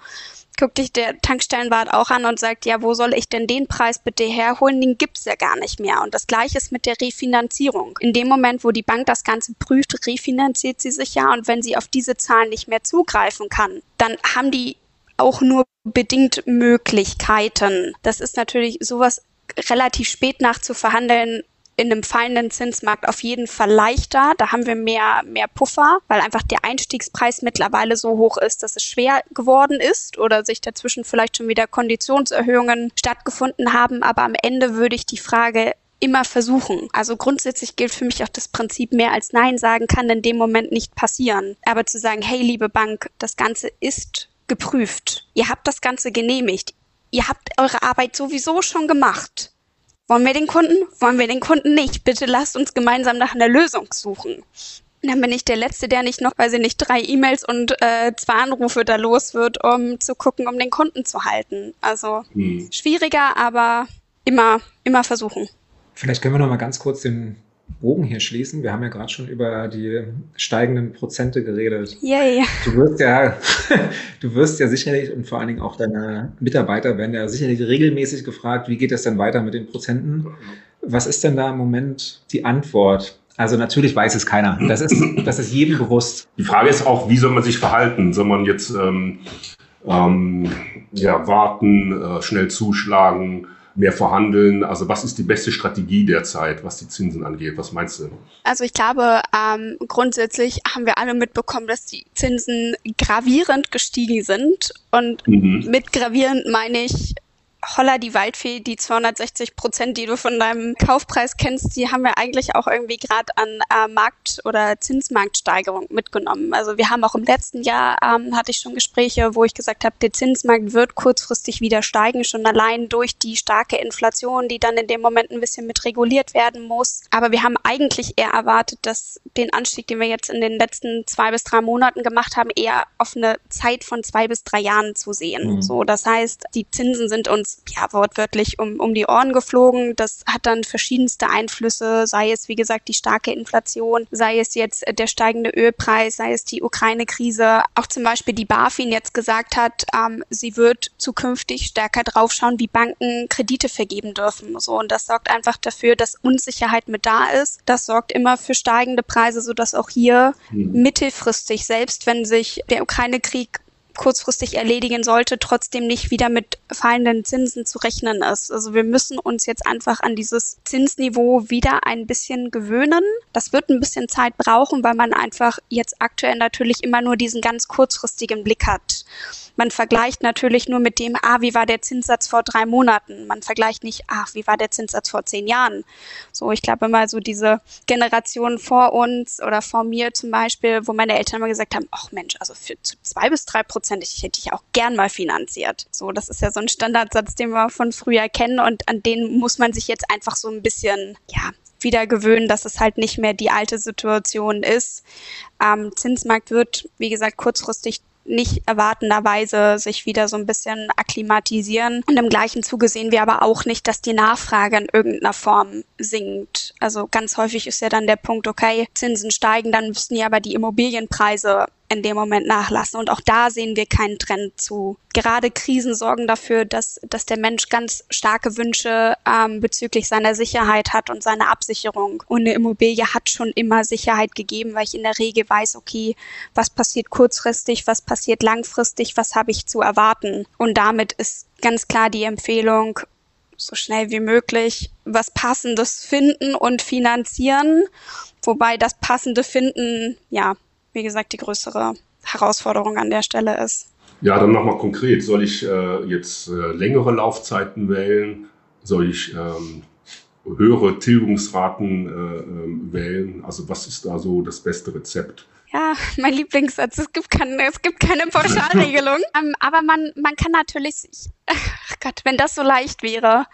guckt dich der Tankstellenwart auch an und sagt, ja, wo soll ich denn den Preis bitte herholen? Den gibt's ja gar nicht mehr. Und das gleiche ist mit der Refinanzierung. In dem Moment, wo die Bank das Ganze prüft, refinanziert sie sich ja. Und wenn sie auf diese Zahlen nicht mehr zugreifen kann, dann haben die auch nur bedingt Möglichkeiten. Das ist natürlich sowas relativ spät nach zu verhandeln in einem fallenden Zinsmarkt auf jeden Fall leichter. Da haben wir mehr, mehr Puffer, weil einfach der Einstiegspreis mittlerweile so hoch ist, dass es schwer geworden ist oder sich dazwischen vielleicht schon wieder Konditionserhöhungen stattgefunden haben. Aber am Ende würde ich die Frage immer versuchen. Also grundsätzlich gilt für mich auch das Prinzip, mehr als Nein sagen kann in dem Moment nicht passieren. Aber zu sagen, hey, liebe Bank, das Ganze ist geprüft. Ihr habt das Ganze genehmigt. Ihr habt eure Arbeit sowieso schon gemacht. Wollen wir den Kunden? Wollen wir den Kunden nicht? Bitte lasst uns gemeinsam nach einer Lösung suchen. Dann bin ich der Letzte, der nicht noch, weiß ich nicht, drei E-Mails und äh, zwei Anrufe da los wird, um zu gucken, um den Kunden zu halten. Also hm. schwieriger, aber immer, immer versuchen. Vielleicht können wir noch mal ganz kurz den Bogen hier schließen. Wir haben ja gerade schon über die steigenden Prozente geredet. Yay. Du wirst ja, [LAUGHS] du wirst ja sicherlich und vor allen Dingen auch deine Mitarbeiter werden ja sicherlich regelmäßig gefragt, wie geht es denn weiter mit den Prozenten? Was ist denn da im Moment die Antwort? Also natürlich weiß es keiner. Das ist, das ist jedem bewusst. Die Frage ist auch, wie soll man sich verhalten? Soll man jetzt ähm, ähm, ja, warten, äh, schnell zuschlagen? Mehr verhandeln? Also was ist die beste Strategie derzeit, was die Zinsen angeht? Was meinst du? Also ich glaube, ähm, grundsätzlich haben wir alle mitbekommen, dass die Zinsen gravierend gestiegen sind. Und mhm. mit gravierend meine ich Holla die Waldfee, die 260 Prozent, die du von deinem Kaufpreis kennst, die haben wir eigentlich auch irgendwie gerade an äh, Markt- oder Zinsmarktsteigerung mitgenommen. Also wir haben auch im letzten Jahr, ähm, hatte ich schon Gespräche, wo ich gesagt habe, der Zinsmarkt wird kurzfristig wieder steigen, schon allein durch die starke Inflation, die dann in dem Moment ein bisschen mit reguliert werden muss. Aber wir haben eigentlich eher erwartet, dass den Anstieg, den wir jetzt in den letzten zwei bis drei Monaten gemacht haben, eher auf eine Zeit von zwei bis drei Jahren zu sehen. Mhm. So, das heißt, die Zinsen sind uns ja wortwörtlich um, um die Ohren geflogen. Das hat dann verschiedenste Einflüsse, sei es wie gesagt die starke Inflation, sei es jetzt der steigende Ölpreis, sei es die Ukraine-Krise. Auch zum Beispiel die BaFin jetzt gesagt hat, ähm, sie wird zukünftig stärker draufschauen, wie Banken Kredite vergeben dürfen. So und das sorgt einfach dafür, dass Unsicherheit mit da ist. Das sorgt immer für steigende Preise, sodass auch hier mhm. mittelfristig, selbst wenn sich der Ukraine-Krieg kurzfristig erledigen sollte, trotzdem nicht wieder mit fallenden Zinsen zu rechnen ist. Also wir müssen uns jetzt einfach an dieses Zinsniveau wieder ein bisschen gewöhnen. Das wird ein bisschen Zeit brauchen, weil man einfach jetzt aktuell natürlich immer nur diesen ganz kurzfristigen Blick hat. Man vergleicht natürlich nur mit dem, ah, wie war der Zinssatz vor drei Monaten? Man vergleicht nicht, ach, wie war der Zinssatz vor zehn Jahren? So, ich glaube immer so diese Generation vor uns oder vor mir zum Beispiel, wo meine Eltern immer gesagt haben, ach Mensch, also für zwei bis drei Prozent, ich hätte ich auch gern mal finanziert. So, das ist ja so ein Standardsatz, den wir von früher kennen und an den muss man sich jetzt einfach so ein bisschen, ja, wieder gewöhnen, dass es halt nicht mehr die alte Situation ist. Ähm, Zinsmarkt wird, wie gesagt, kurzfristig nicht erwartenderweise sich wieder so ein bisschen akklimatisieren. Und im gleichen Zuge sehen wir aber auch nicht, dass die Nachfrage in irgendeiner Form sinkt. Also ganz häufig ist ja dann der Punkt, okay, Zinsen steigen, dann müssten ja aber die Immobilienpreise in dem Moment nachlassen. Und auch da sehen wir keinen Trend zu. Gerade Krisen sorgen dafür, dass, dass der Mensch ganz starke Wünsche ähm, bezüglich seiner Sicherheit hat und seiner Absicherung. Und eine Immobilie hat schon immer Sicherheit gegeben, weil ich in der Regel weiß, okay, was passiert kurzfristig, was passiert langfristig, was habe ich zu erwarten. Und damit ist ganz klar die Empfehlung, so schnell wie möglich was Passendes finden und finanzieren. Wobei das passende Finden, ja, wie gesagt, die größere Herausforderung an der Stelle ist. Ja, dann nochmal konkret. Soll ich äh, jetzt äh, längere Laufzeiten wählen? Soll ich ähm, höhere Tilgungsraten äh, ähm, wählen? Also was ist da so das beste Rezept? Ja, mein Lieblingssatz. Es gibt keine, es gibt keine [LAUGHS] Pauschalregelung. ähm, aber man, man kann natürlich sich Gott, wenn das so leicht wäre,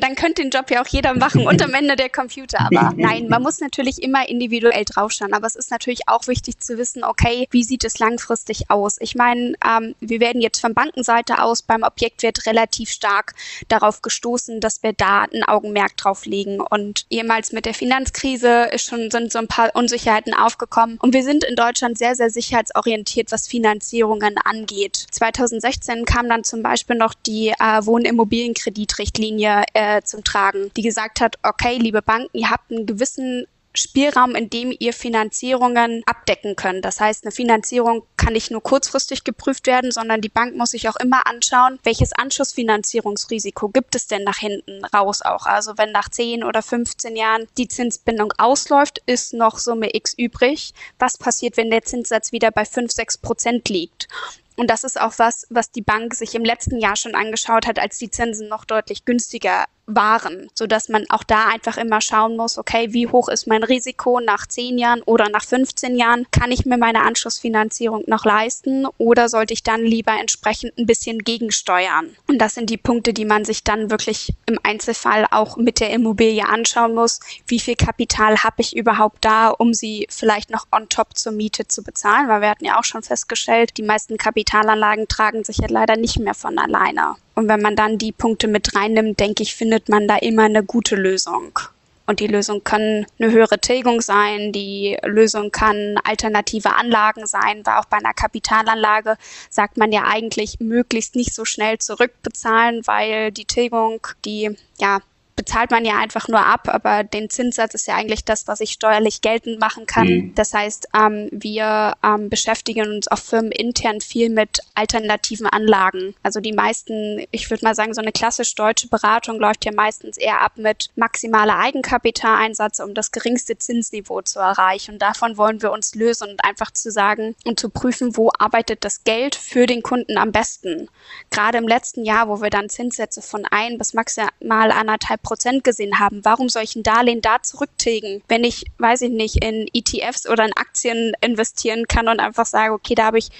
dann könnte den Job ja auch jeder machen und am Ende der Computer. Aber [LAUGHS] nein, man muss natürlich immer individuell draufschauen. Aber es ist natürlich auch wichtig zu wissen, okay, wie sieht es langfristig aus? Ich meine, ähm, wir werden jetzt von Bankenseite aus beim Objektwert relativ stark darauf gestoßen, dass wir da ein Augenmerk drauf legen. Und ehemals mit der Finanzkrise ist schon, sind so ein paar Unsicherheiten aufgekommen. Und wir sind in Deutschland sehr, sehr sicherheitsorientiert, was Finanzierungen angeht. 2016 kam dann zum Beispiel noch die äh, Wohnimmobilienkreditrichtlinie äh, zum Tragen, die gesagt hat, okay, liebe Banken, ihr habt einen gewissen Spielraum, in dem ihr Finanzierungen abdecken könnt. Das heißt, eine Finanzierung kann nicht nur kurzfristig geprüft werden, sondern die Bank muss sich auch immer anschauen, welches Anschlussfinanzierungsrisiko gibt es denn nach hinten raus auch. Also wenn nach 10 oder 15 Jahren die Zinsbindung ausläuft, ist noch Summe X übrig. Was passiert, wenn der Zinssatz wieder bei 5, 6 Prozent liegt? Und das ist auch was, was die Bank sich im letzten Jahr schon angeschaut hat, als die Zinsen noch deutlich günstiger waren, so dass man auch da einfach immer schauen muss, okay, wie hoch ist mein Risiko nach 10 Jahren oder nach 15 Jahren? Kann ich mir meine Anschlussfinanzierung noch leisten oder sollte ich dann lieber entsprechend ein bisschen gegensteuern? Und das sind die Punkte, die man sich dann wirklich im Einzelfall auch mit der Immobilie anschauen muss. Wie viel Kapital habe ich überhaupt da, um sie vielleicht noch on top zur Miete zu bezahlen? Weil wir hatten ja auch schon festgestellt, die meisten Kapitalanlagen tragen sich ja leider nicht mehr von alleine. Und wenn man dann die Punkte mit reinnimmt, denke ich, findet man da immer eine gute Lösung. Und die Lösung kann eine höhere Tilgung sein, die Lösung kann alternative Anlagen sein, weil auch bei einer Kapitalanlage sagt man ja eigentlich möglichst nicht so schnell zurückbezahlen, weil die Tilgung, die ja bezahlt man ja einfach nur ab, aber den Zinssatz ist ja eigentlich das, was ich steuerlich geltend machen kann. Mhm. Das heißt, ähm, wir ähm, beschäftigen uns auch firmenintern viel mit alternativen Anlagen. Also die meisten, ich würde mal sagen, so eine klassisch deutsche Beratung läuft ja meistens eher ab mit maximaler Eigenkapitaleinsatz, um das geringste Zinsniveau zu erreichen. Und davon wollen wir uns lösen und einfach zu sagen und zu prüfen, wo arbeitet das Geld für den Kunden am besten. Gerade im letzten Jahr, wo wir dann Zinssätze von ein bis maximal anderthalb Prozent gesehen haben. Warum soll ich ein Darlehen da zurücktilgen, wenn ich, weiß ich nicht, in ETFs oder in Aktien investieren kann und einfach sage, okay, da habe ich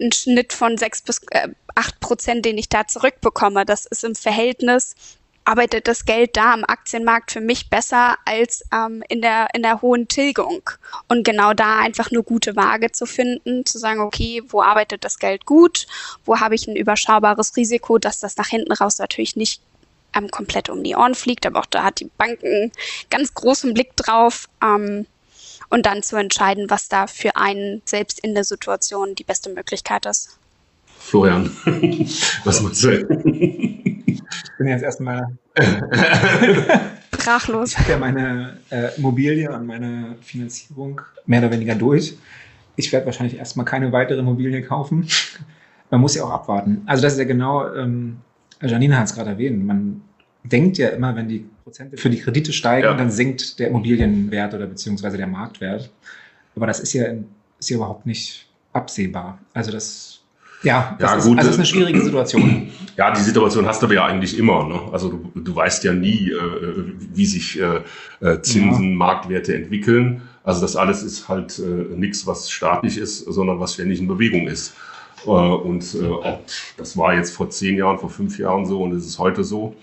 einen Schnitt von sechs bis äh, acht Prozent, den ich da zurückbekomme. Das ist im Verhältnis arbeitet das Geld da am Aktienmarkt für mich besser als ähm, in, der, in der hohen Tilgung. Und genau da einfach eine gute Waage zu finden, zu sagen, okay, wo arbeitet das Geld gut, wo habe ich ein überschaubares Risiko, dass das nach hinten raus natürlich nicht ähm, komplett um die Ohren fliegt, aber auch da hat die Bank einen ganz großen Blick drauf. Ähm, und dann zu entscheiden, was da für einen selbst in der Situation die beste Möglichkeit ist. Florian, [LAUGHS] was machst du? Ich bin jetzt erstmal sprachlos. Ich habe ja meine äh, Immobilie und meine Finanzierung mehr oder weniger durch. Ich werde wahrscheinlich erstmal keine weitere Immobilie kaufen. Man muss ja auch abwarten. Also das ist ja genau ähm, Janine hat es gerade erwähnt, man denkt ja immer, wenn die Prozente für die Kredite steigen, ja. dann sinkt der Immobilienwert oder beziehungsweise der Marktwert. Aber das ist ja, ist ja überhaupt nicht absehbar. Also das ja, das ja, ist, gut. also ist eine schwierige Situation. Ja, die Situation hast du aber ja eigentlich immer. Ne? Also du, du weißt ja nie, äh, wie sich äh, äh Zinsen, ja. Marktwerte entwickeln. Also das alles ist halt äh, nichts, was statisch ist, sondern was ständig in Bewegung ist. Äh, und äh, ob das war jetzt vor zehn Jahren, vor fünf Jahren so und es ist heute so.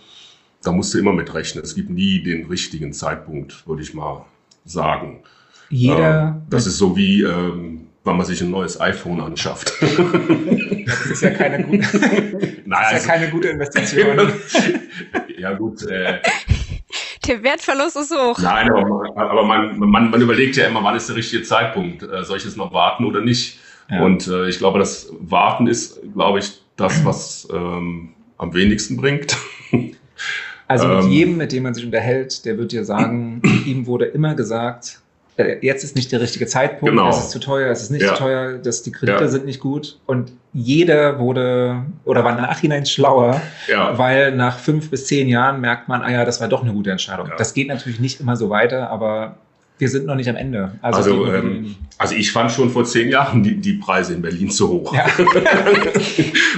da musst du immer mit rechnen. Es gibt nie den richtigen Zeitpunkt, würde ich mal sagen. Jeder. Ähm, das ist so wie, ähm, wenn man sich ein neues iPhone anschafft. [LAUGHS] das ist ja keine gute, [LAUGHS] Nein, ist ja keine gute Investition. [LAUGHS] ja gut. Äh, der Wertverlust ist hoch. Nein, aber, aber man, man, man, überlegt ja immer, wann ist der richtige Zeitpunkt? Äh, soll ich jetzt noch warten oder nicht? Ja. Und äh, ich glaube, das Warten ist, glaube ich, das, [CLEARS THROAT] was ähm, am wenigsten bringt. [LAUGHS] Also mit ähm, jedem, mit dem man sich unterhält, der wird dir sagen, [CLEARS THROAT] ihm wurde immer gesagt, äh, jetzt ist nicht der richtige Zeitpunkt, genau. es ist zu teuer, es ist nicht ja. zu teuer, dass die Kredite ja. sind nicht gut. Und jeder wurde oder war nachhinein schlauer, ja. weil nach fünf bis zehn Jahren merkt man, ah ja, das war doch eine gute Entscheidung. Das geht natürlich nicht immer so weiter, aber wir sind noch nicht am Ende. Also, also, ähm, also, ich fand schon vor zehn Jahren die, die Preise in Berlin zu hoch. Ja.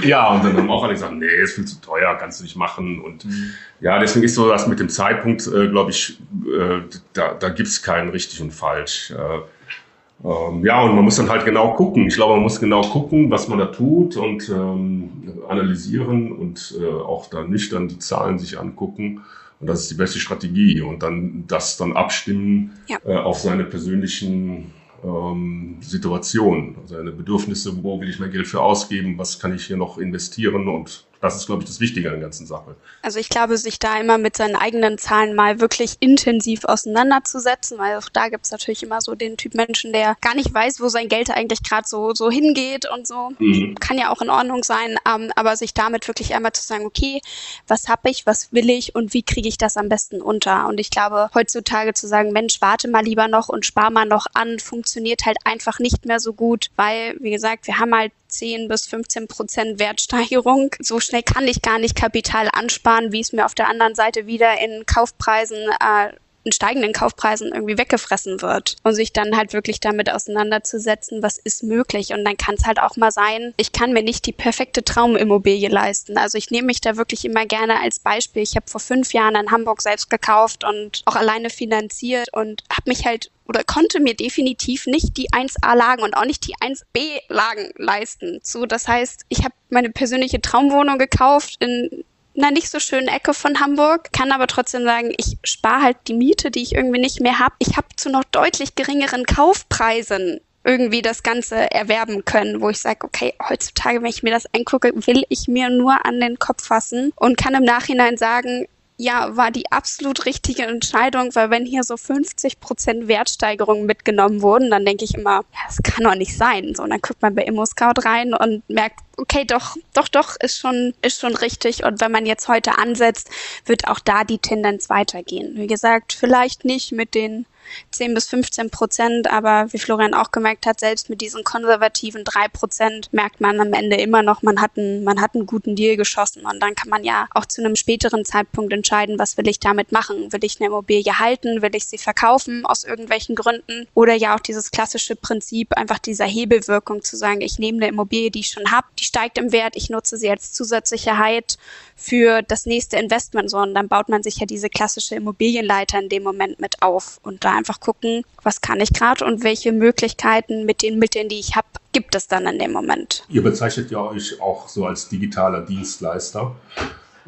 [LAUGHS] ja, und dann haben auch alle gesagt, nee, ist viel zu teuer, kannst du nicht machen. Und mhm. ja, deswegen ist so das mit dem Zeitpunkt, äh, glaube ich, äh, da, da gibt es keinen richtig und falsch. Äh, ähm, ja, und man muss dann halt genau gucken. Ich glaube, man muss genau gucken, was man da tut und ähm, analysieren und äh, auch dann nüchtern die Zahlen sich angucken. Und das ist die beste Strategie. Und dann das dann abstimmen ja. äh, auf seine persönlichen ähm, Situationen, seine Bedürfnisse, wo will ich mein Geld für ausgeben, was kann ich hier noch investieren und das ist, glaube ich, das Wichtige an der ganzen Sache. Also ich glaube, sich da immer mit seinen eigenen Zahlen mal wirklich intensiv auseinanderzusetzen, weil auch da gibt es natürlich immer so den Typ Menschen, der gar nicht weiß, wo sein Geld eigentlich gerade so, so hingeht und so. Mhm. Kann ja auch in Ordnung sein, ähm, aber sich damit wirklich einmal zu sagen, okay, was habe ich, was will ich und wie kriege ich das am besten unter? Und ich glaube, heutzutage zu sagen, Mensch, warte mal lieber noch und spar mal noch an, funktioniert halt einfach nicht mehr so gut, weil, wie gesagt, wir haben halt 10 bis 15 Prozent Wertsteigerung. So schnell kann ich gar nicht Kapital ansparen, wie es mir auf der anderen Seite wieder in Kaufpreisen äh, in steigenden Kaufpreisen irgendwie weggefressen wird und sich dann halt wirklich damit auseinanderzusetzen, was ist möglich. Und dann kann es halt auch mal sein, ich kann mir nicht die perfekte Traumimmobilie leisten. Also ich nehme mich da wirklich immer gerne als Beispiel. Ich habe vor fünf Jahren in Hamburg selbst gekauft und auch alleine finanziert und habe mich halt oder konnte mir definitiv nicht die 1A-Lagen und auch nicht die 1B-Lagen leisten. So, das heißt, ich habe meine persönliche Traumwohnung gekauft in einer nicht so schönen Ecke von Hamburg, kann aber trotzdem sagen, ich spare halt die Miete, die ich irgendwie nicht mehr habe. Ich habe zu noch deutlich geringeren Kaufpreisen irgendwie das Ganze erwerben können, wo ich sage, okay, heutzutage, wenn ich mir das angucke, will ich mir nur an den Kopf fassen und kann im Nachhinein sagen, ja, war die absolut richtige Entscheidung, weil wenn hier so 50 Prozent Wertsteigerungen mitgenommen wurden, dann denke ich immer, ja, das kann doch nicht sein. So, und dann guckt man bei ImmoScout rein und merkt, okay, doch, doch, doch, ist schon, ist schon richtig. Und wenn man jetzt heute ansetzt, wird auch da die Tendenz weitergehen. Wie gesagt, vielleicht nicht mit den 10 bis 15 Prozent, aber wie Florian auch gemerkt hat, selbst mit diesen konservativen 3 Prozent merkt man am Ende immer noch, man hat, einen, man hat einen guten Deal geschossen und dann kann man ja auch zu einem späteren Zeitpunkt entscheiden, was will ich damit machen? Will ich eine Immobilie halten? Will ich sie verkaufen aus irgendwelchen Gründen? Oder ja auch dieses klassische Prinzip einfach dieser Hebelwirkung zu sagen, ich nehme eine Immobilie, die ich schon habe, die steigt im Wert, ich nutze sie als Zusatzsicherheit für das nächste Investment, so und dann baut man sich ja diese klassische Immobilienleiter in dem Moment mit auf und da einfach gucken, was kann ich gerade und welche Möglichkeiten mit den Mitteln, die ich habe, gibt es dann in dem Moment. Ihr bezeichnet ja euch auch so als digitaler Dienstleister.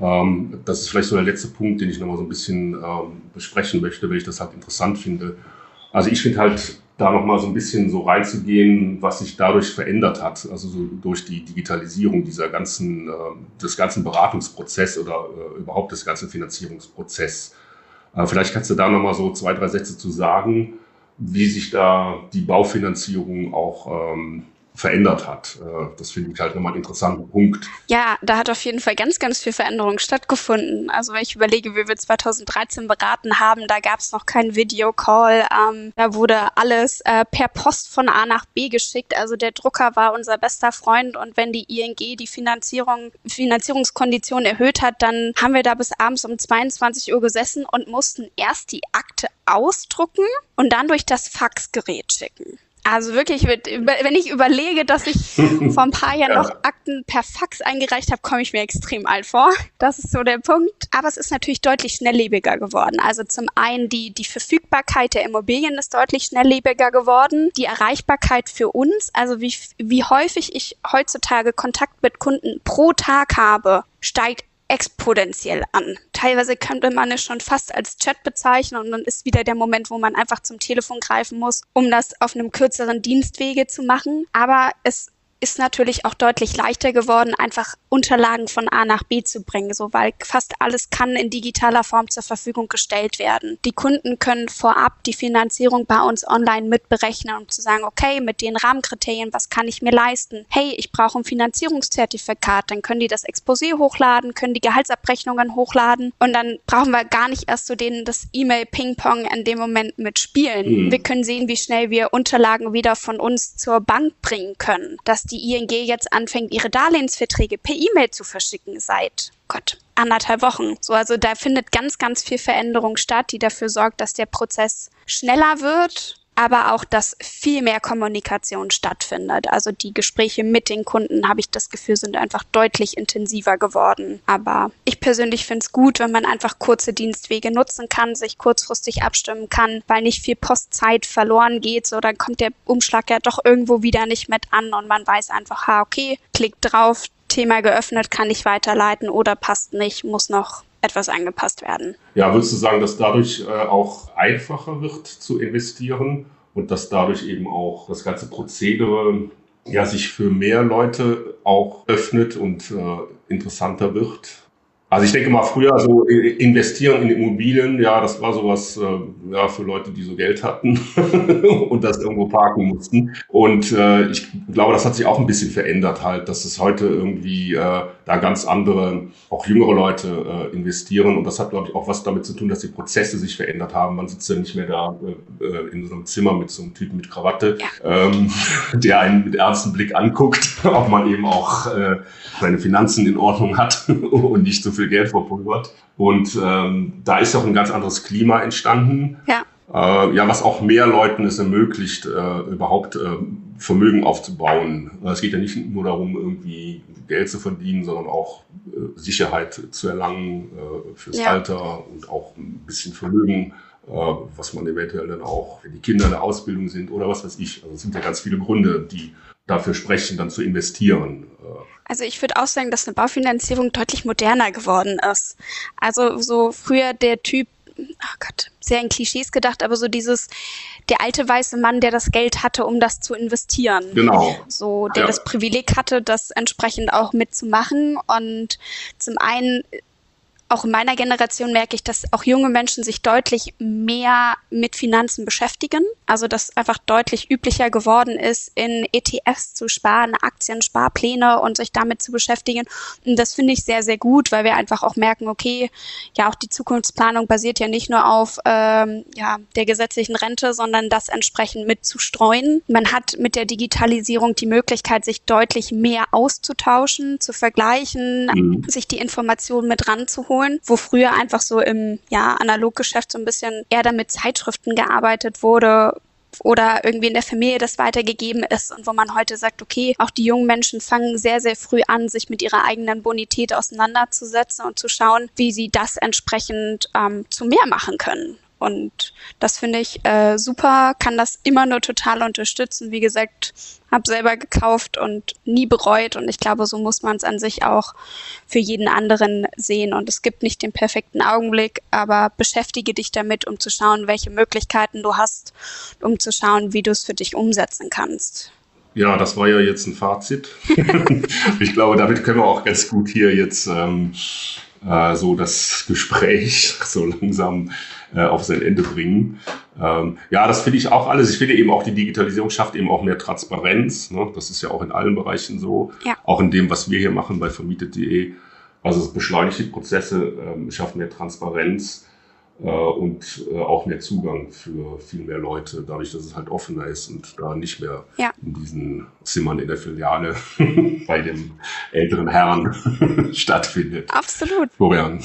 Ähm, das ist vielleicht so der letzte Punkt, den ich nochmal so ein bisschen ähm, besprechen möchte, weil ich das halt interessant finde. Also ich finde halt da nochmal so ein bisschen so reinzugehen, was sich dadurch verändert hat, also so durch die Digitalisierung dieser ganzen, äh, des ganzen Beratungsprozesses oder äh, überhaupt des ganzen Finanzierungsprozesses. Aber vielleicht kannst du da nochmal so zwei, drei Sätze zu sagen, wie sich da die Baufinanzierung auch ähm, verändert hat. Äh, das finde ich halt nochmal einen interessanten Punkt. Ja, da hat auf jeden Fall ganz, ganz viel Veränderung stattgefunden. Also wenn ich überlege, wie wir 2013 beraten haben, da gab es noch keinen Videocall. Ähm, da wurde alles äh, per Post von A nach B geschickt. Also der Drucker war unser bester Freund und wenn die ING die Finanzierung, Finanzierungskondition erhöht hat, dann haben wir da bis abends um 22 Uhr gesessen und mussten erst die Akte ausdrucken und dann durch das Faxgerät schicken. Also wirklich, wenn ich überlege, dass ich [LAUGHS] vor ein paar Jahren ja. noch Akten per Fax eingereicht habe, komme ich mir extrem alt vor. Das ist so der Punkt. Aber es ist natürlich deutlich schnelllebiger geworden. Also zum einen die, die Verfügbarkeit der Immobilien ist deutlich schnelllebiger geworden. Die Erreichbarkeit für uns, also wie, wie häufig ich heutzutage Kontakt mit Kunden pro Tag habe, steigt exponentiell an. Teilweise könnte man es schon fast als Chat bezeichnen und dann ist wieder der Moment, wo man einfach zum Telefon greifen muss, um das auf einem kürzeren Dienstwege zu machen. Aber es ist natürlich auch deutlich leichter geworden, einfach Unterlagen von A nach B zu bringen, so weil fast alles kann in digitaler Form zur Verfügung gestellt werden. Die Kunden können vorab die Finanzierung bei uns online mitberechnen, um zu sagen, okay, mit den Rahmenkriterien, was kann ich mir leisten? Hey, ich brauche ein Finanzierungszertifikat, dann können die das Exposé hochladen, können die Gehaltsabrechnungen hochladen und dann brauchen wir gar nicht erst so denen das E-Mail Ping-Pong in dem Moment mitspielen. Mhm. Wir können sehen, wie schnell wir Unterlagen wieder von uns zur Bank bringen können, dass die die ING jetzt anfängt, ihre Darlehensverträge per E-Mail zu verschicken seit Gott, anderthalb Wochen. So, also da findet ganz, ganz viel Veränderung statt, die dafür sorgt, dass der Prozess schneller wird, aber auch, dass viel mehr Kommunikation stattfindet. Also die Gespräche mit den Kunden, habe ich das Gefühl, sind einfach deutlich intensiver geworden. Aber ich persönlich finde es gut, wenn man einfach kurze Dienstwege nutzen kann, sich kurzfristig abstimmen kann, weil nicht viel Postzeit verloren geht. So, dann kommt der Umschlag ja doch irgendwo wieder nicht mit an und man weiß einfach, ha, okay, klickt drauf, Thema geöffnet, kann ich weiterleiten oder passt nicht, muss noch etwas angepasst werden. Ja, würdest du sagen, dass dadurch äh, auch einfacher wird zu investieren und dass dadurch eben auch das ganze Prozedere ja sich für mehr Leute auch öffnet und äh, interessanter wird? Also ich denke mal, früher so investieren in Immobilien, ja, das war sowas äh, ja, für Leute, die so Geld hatten [LAUGHS] und das irgendwo parken mussten. Und äh, ich glaube, das hat sich auch ein bisschen verändert halt, dass es heute irgendwie äh, da ganz andere, auch jüngere Leute äh, investieren. Und das hat, glaube ich, auch was damit zu tun, dass die Prozesse sich verändert haben. Man sitzt ja nicht mehr da äh, äh in so einem Zimmer mit so einem Typen mit Krawatte, ja. ähm, [LAUGHS] der einen mit ernstem Blick anguckt, [LAUGHS] ob man eben auch äh, seine Finanzen in Ordnung hat und nicht so viel Geld verpulvert. Und ähm, da ist auch ein ganz anderes Klima entstanden. Ja. Äh, ja, was auch mehr Leuten es ermöglicht, äh, überhaupt äh, Vermögen aufzubauen. Es geht ja nicht nur darum, irgendwie Geld zu verdienen, sondern auch äh, Sicherheit zu erlangen äh, fürs ja. Alter und auch ein bisschen Vermögen, äh, was man eventuell dann auch, wenn die Kinder in der Ausbildung sind oder was weiß ich. Also es sind ja ganz viele Gründe, die dafür sprechen, dann zu investieren. Also ich würde auch sagen, dass eine Baufinanzierung deutlich moderner geworden ist. Also so früher der Typ, oh Gott, sehr in Klischees gedacht, aber so dieses, der alte weiße Mann, der das Geld hatte, um das zu investieren. Genau. So, der ja. das Privileg hatte, das entsprechend auch mitzumachen. Und zum einen auch in meiner Generation merke ich, dass auch junge Menschen sich deutlich mehr mit Finanzen beschäftigen. Also dass einfach deutlich üblicher geworden ist, in ETFs zu sparen, Aktien, Sparpläne und sich damit zu beschäftigen. Und das finde ich sehr, sehr gut, weil wir einfach auch merken, okay, ja, auch die Zukunftsplanung basiert ja nicht nur auf ähm, ja, der gesetzlichen Rente, sondern das entsprechend mitzustreuen. Man hat mit der Digitalisierung die Möglichkeit, sich deutlich mehr auszutauschen, zu vergleichen, mhm. sich die Informationen mit ranzuholen holen, wo früher einfach so im ja, Analoggeschäft so ein bisschen eher damit Zeitschriften gearbeitet wurde, oder irgendwie in der Familie das weitergegeben ist und wo man heute sagt, okay, auch die jungen Menschen fangen sehr, sehr früh an, sich mit ihrer eigenen Bonität auseinanderzusetzen und zu schauen, wie sie das entsprechend ähm, zu mehr machen können. Und das finde ich äh, super, kann das immer nur total unterstützen. Wie gesagt, habe selber gekauft und nie bereut. Und ich glaube, so muss man es an sich auch für jeden anderen sehen. Und es gibt nicht den perfekten Augenblick, aber beschäftige dich damit, um zu schauen, welche Möglichkeiten du hast, um zu schauen, wie du es für dich umsetzen kannst. Ja, das war ja jetzt ein Fazit. [LAUGHS] ich glaube, damit können wir auch ganz gut hier jetzt ähm, äh, so das Gespräch [LAUGHS] so langsam äh, auf sein Ende bringen. Ähm, ja, das finde ich auch alles. Ich finde eben auch, die Digitalisierung schafft eben auch mehr Transparenz. Ne? Das ist ja auch in allen Bereichen so. Ja. Auch in dem, was wir hier machen bei vermietet.de. Also es beschleunigt die Prozesse, ähm, schafft mehr Transparenz und äh, auch mehr Zugang für viel mehr Leute, dadurch, dass es halt offener ist und da nicht mehr ja. in diesen Zimmern in der Filiale [LAUGHS] bei dem älteren Herrn [LAUGHS] stattfindet. Absolut. Florian,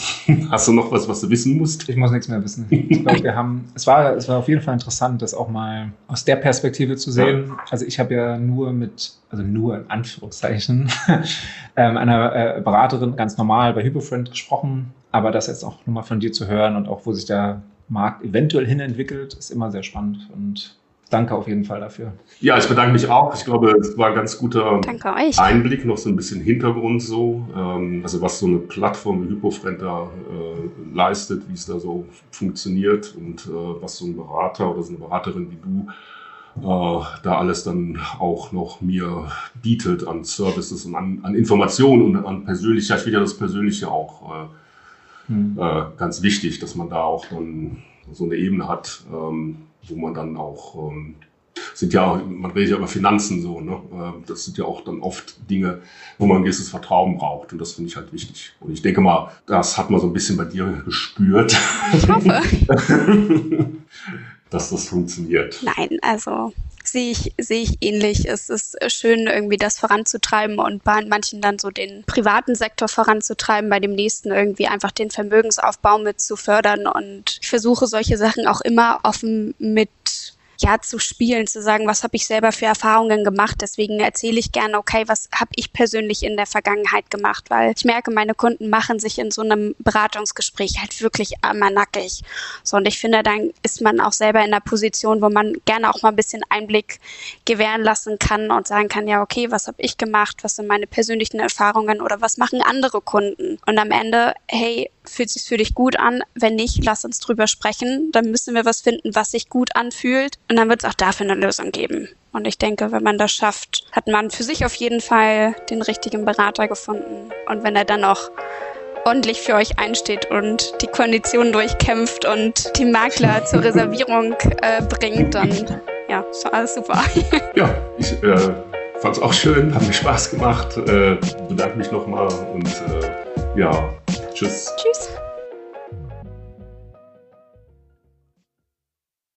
hast du noch was, was du wissen musst? Ich muss nichts mehr wissen. Ich glaube, wir haben, es war, es war auf jeden Fall interessant, das auch mal aus der Perspektive zu sehen. Ja. Also ich habe ja nur mit, also nur in Anführungszeichen, [LAUGHS] ähm, einer äh, Beraterin ganz normal bei Hypofriend gesprochen, aber das jetzt auch nochmal von dir zu hören und auch wo sich der Markt eventuell hin entwickelt, ist immer sehr spannend und danke auf jeden Fall dafür. Ja, ich bedanke mich auch. Ich glaube, es war ein ganz guter Einblick, noch so ein bisschen Hintergrund so. Ähm, also was so eine Plattform wie Hypofriend da äh, leistet, wie es da so funktioniert und äh, was so ein Berater oder so eine Beraterin wie du äh, da alles dann auch noch mir bietet an Services und an, an Informationen und an persönlicher, ich finde ja das Persönliche auch äh, hm. äh, ganz wichtig, dass man da auch dann so eine Ebene hat, ähm, wo man dann auch ähm, sind ja, man redet ja über Finanzen so, ne? Ähm, das sind ja auch dann oft Dinge, wo man ein gewisses Vertrauen braucht. Und das finde ich halt wichtig. Und ich denke mal, das hat man so ein bisschen bei dir gespürt. Ich hoffe. [LAUGHS] dass das funktioniert. Nein, also sehe ich, sehe ich ähnlich. Es ist schön, irgendwie das voranzutreiben und bei manchen dann so den privaten Sektor voranzutreiben, bei dem nächsten irgendwie einfach den Vermögensaufbau mit zu fördern. Und ich versuche solche Sachen auch immer offen mit ja zu spielen, zu sagen, was habe ich selber für Erfahrungen gemacht. Deswegen erzähle ich gerne, okay, was habe ich persönlich in der Vergangenheit gemacht, weil ich merke, meine Kunden machen sich in so einem Beratungsgespräch halt wirklich einmal nackig. So und ich finde, dann ist man auch selber in der Position, wo man gerne auch mal ein bisschen Einblick gewähren lassen kann und sagen kann, ja, okay, was habe ich gemacht, was sind meine persönlichen Erfahrungen oder was machen andere Kunden? Und am Ende, hey, fühlt sich für dich gut an? Wenn nicht, lass uns drüber sprechen. Dann müssen wir was finden, was sich gut anfühlt. Und dann wird es auch dafür eine Lösung geben. Und ich denke, wenn man das schafft, hat man für sich auf jeden Fall den richtigen Berater gefunden. Und wenn er dann auch ordentlich für euch einsteht und die Konditionen durchkämpft und die Makler [LAUGHS] zur Reservierung äh, bringt, dann ja, ist alles super. [LAUGHS] ja, ich äh, fand es auch schön, hat mir Spaß gemacht. Äh, bedanke mich nochmal und äh, ja, Tschüss. Tschüss.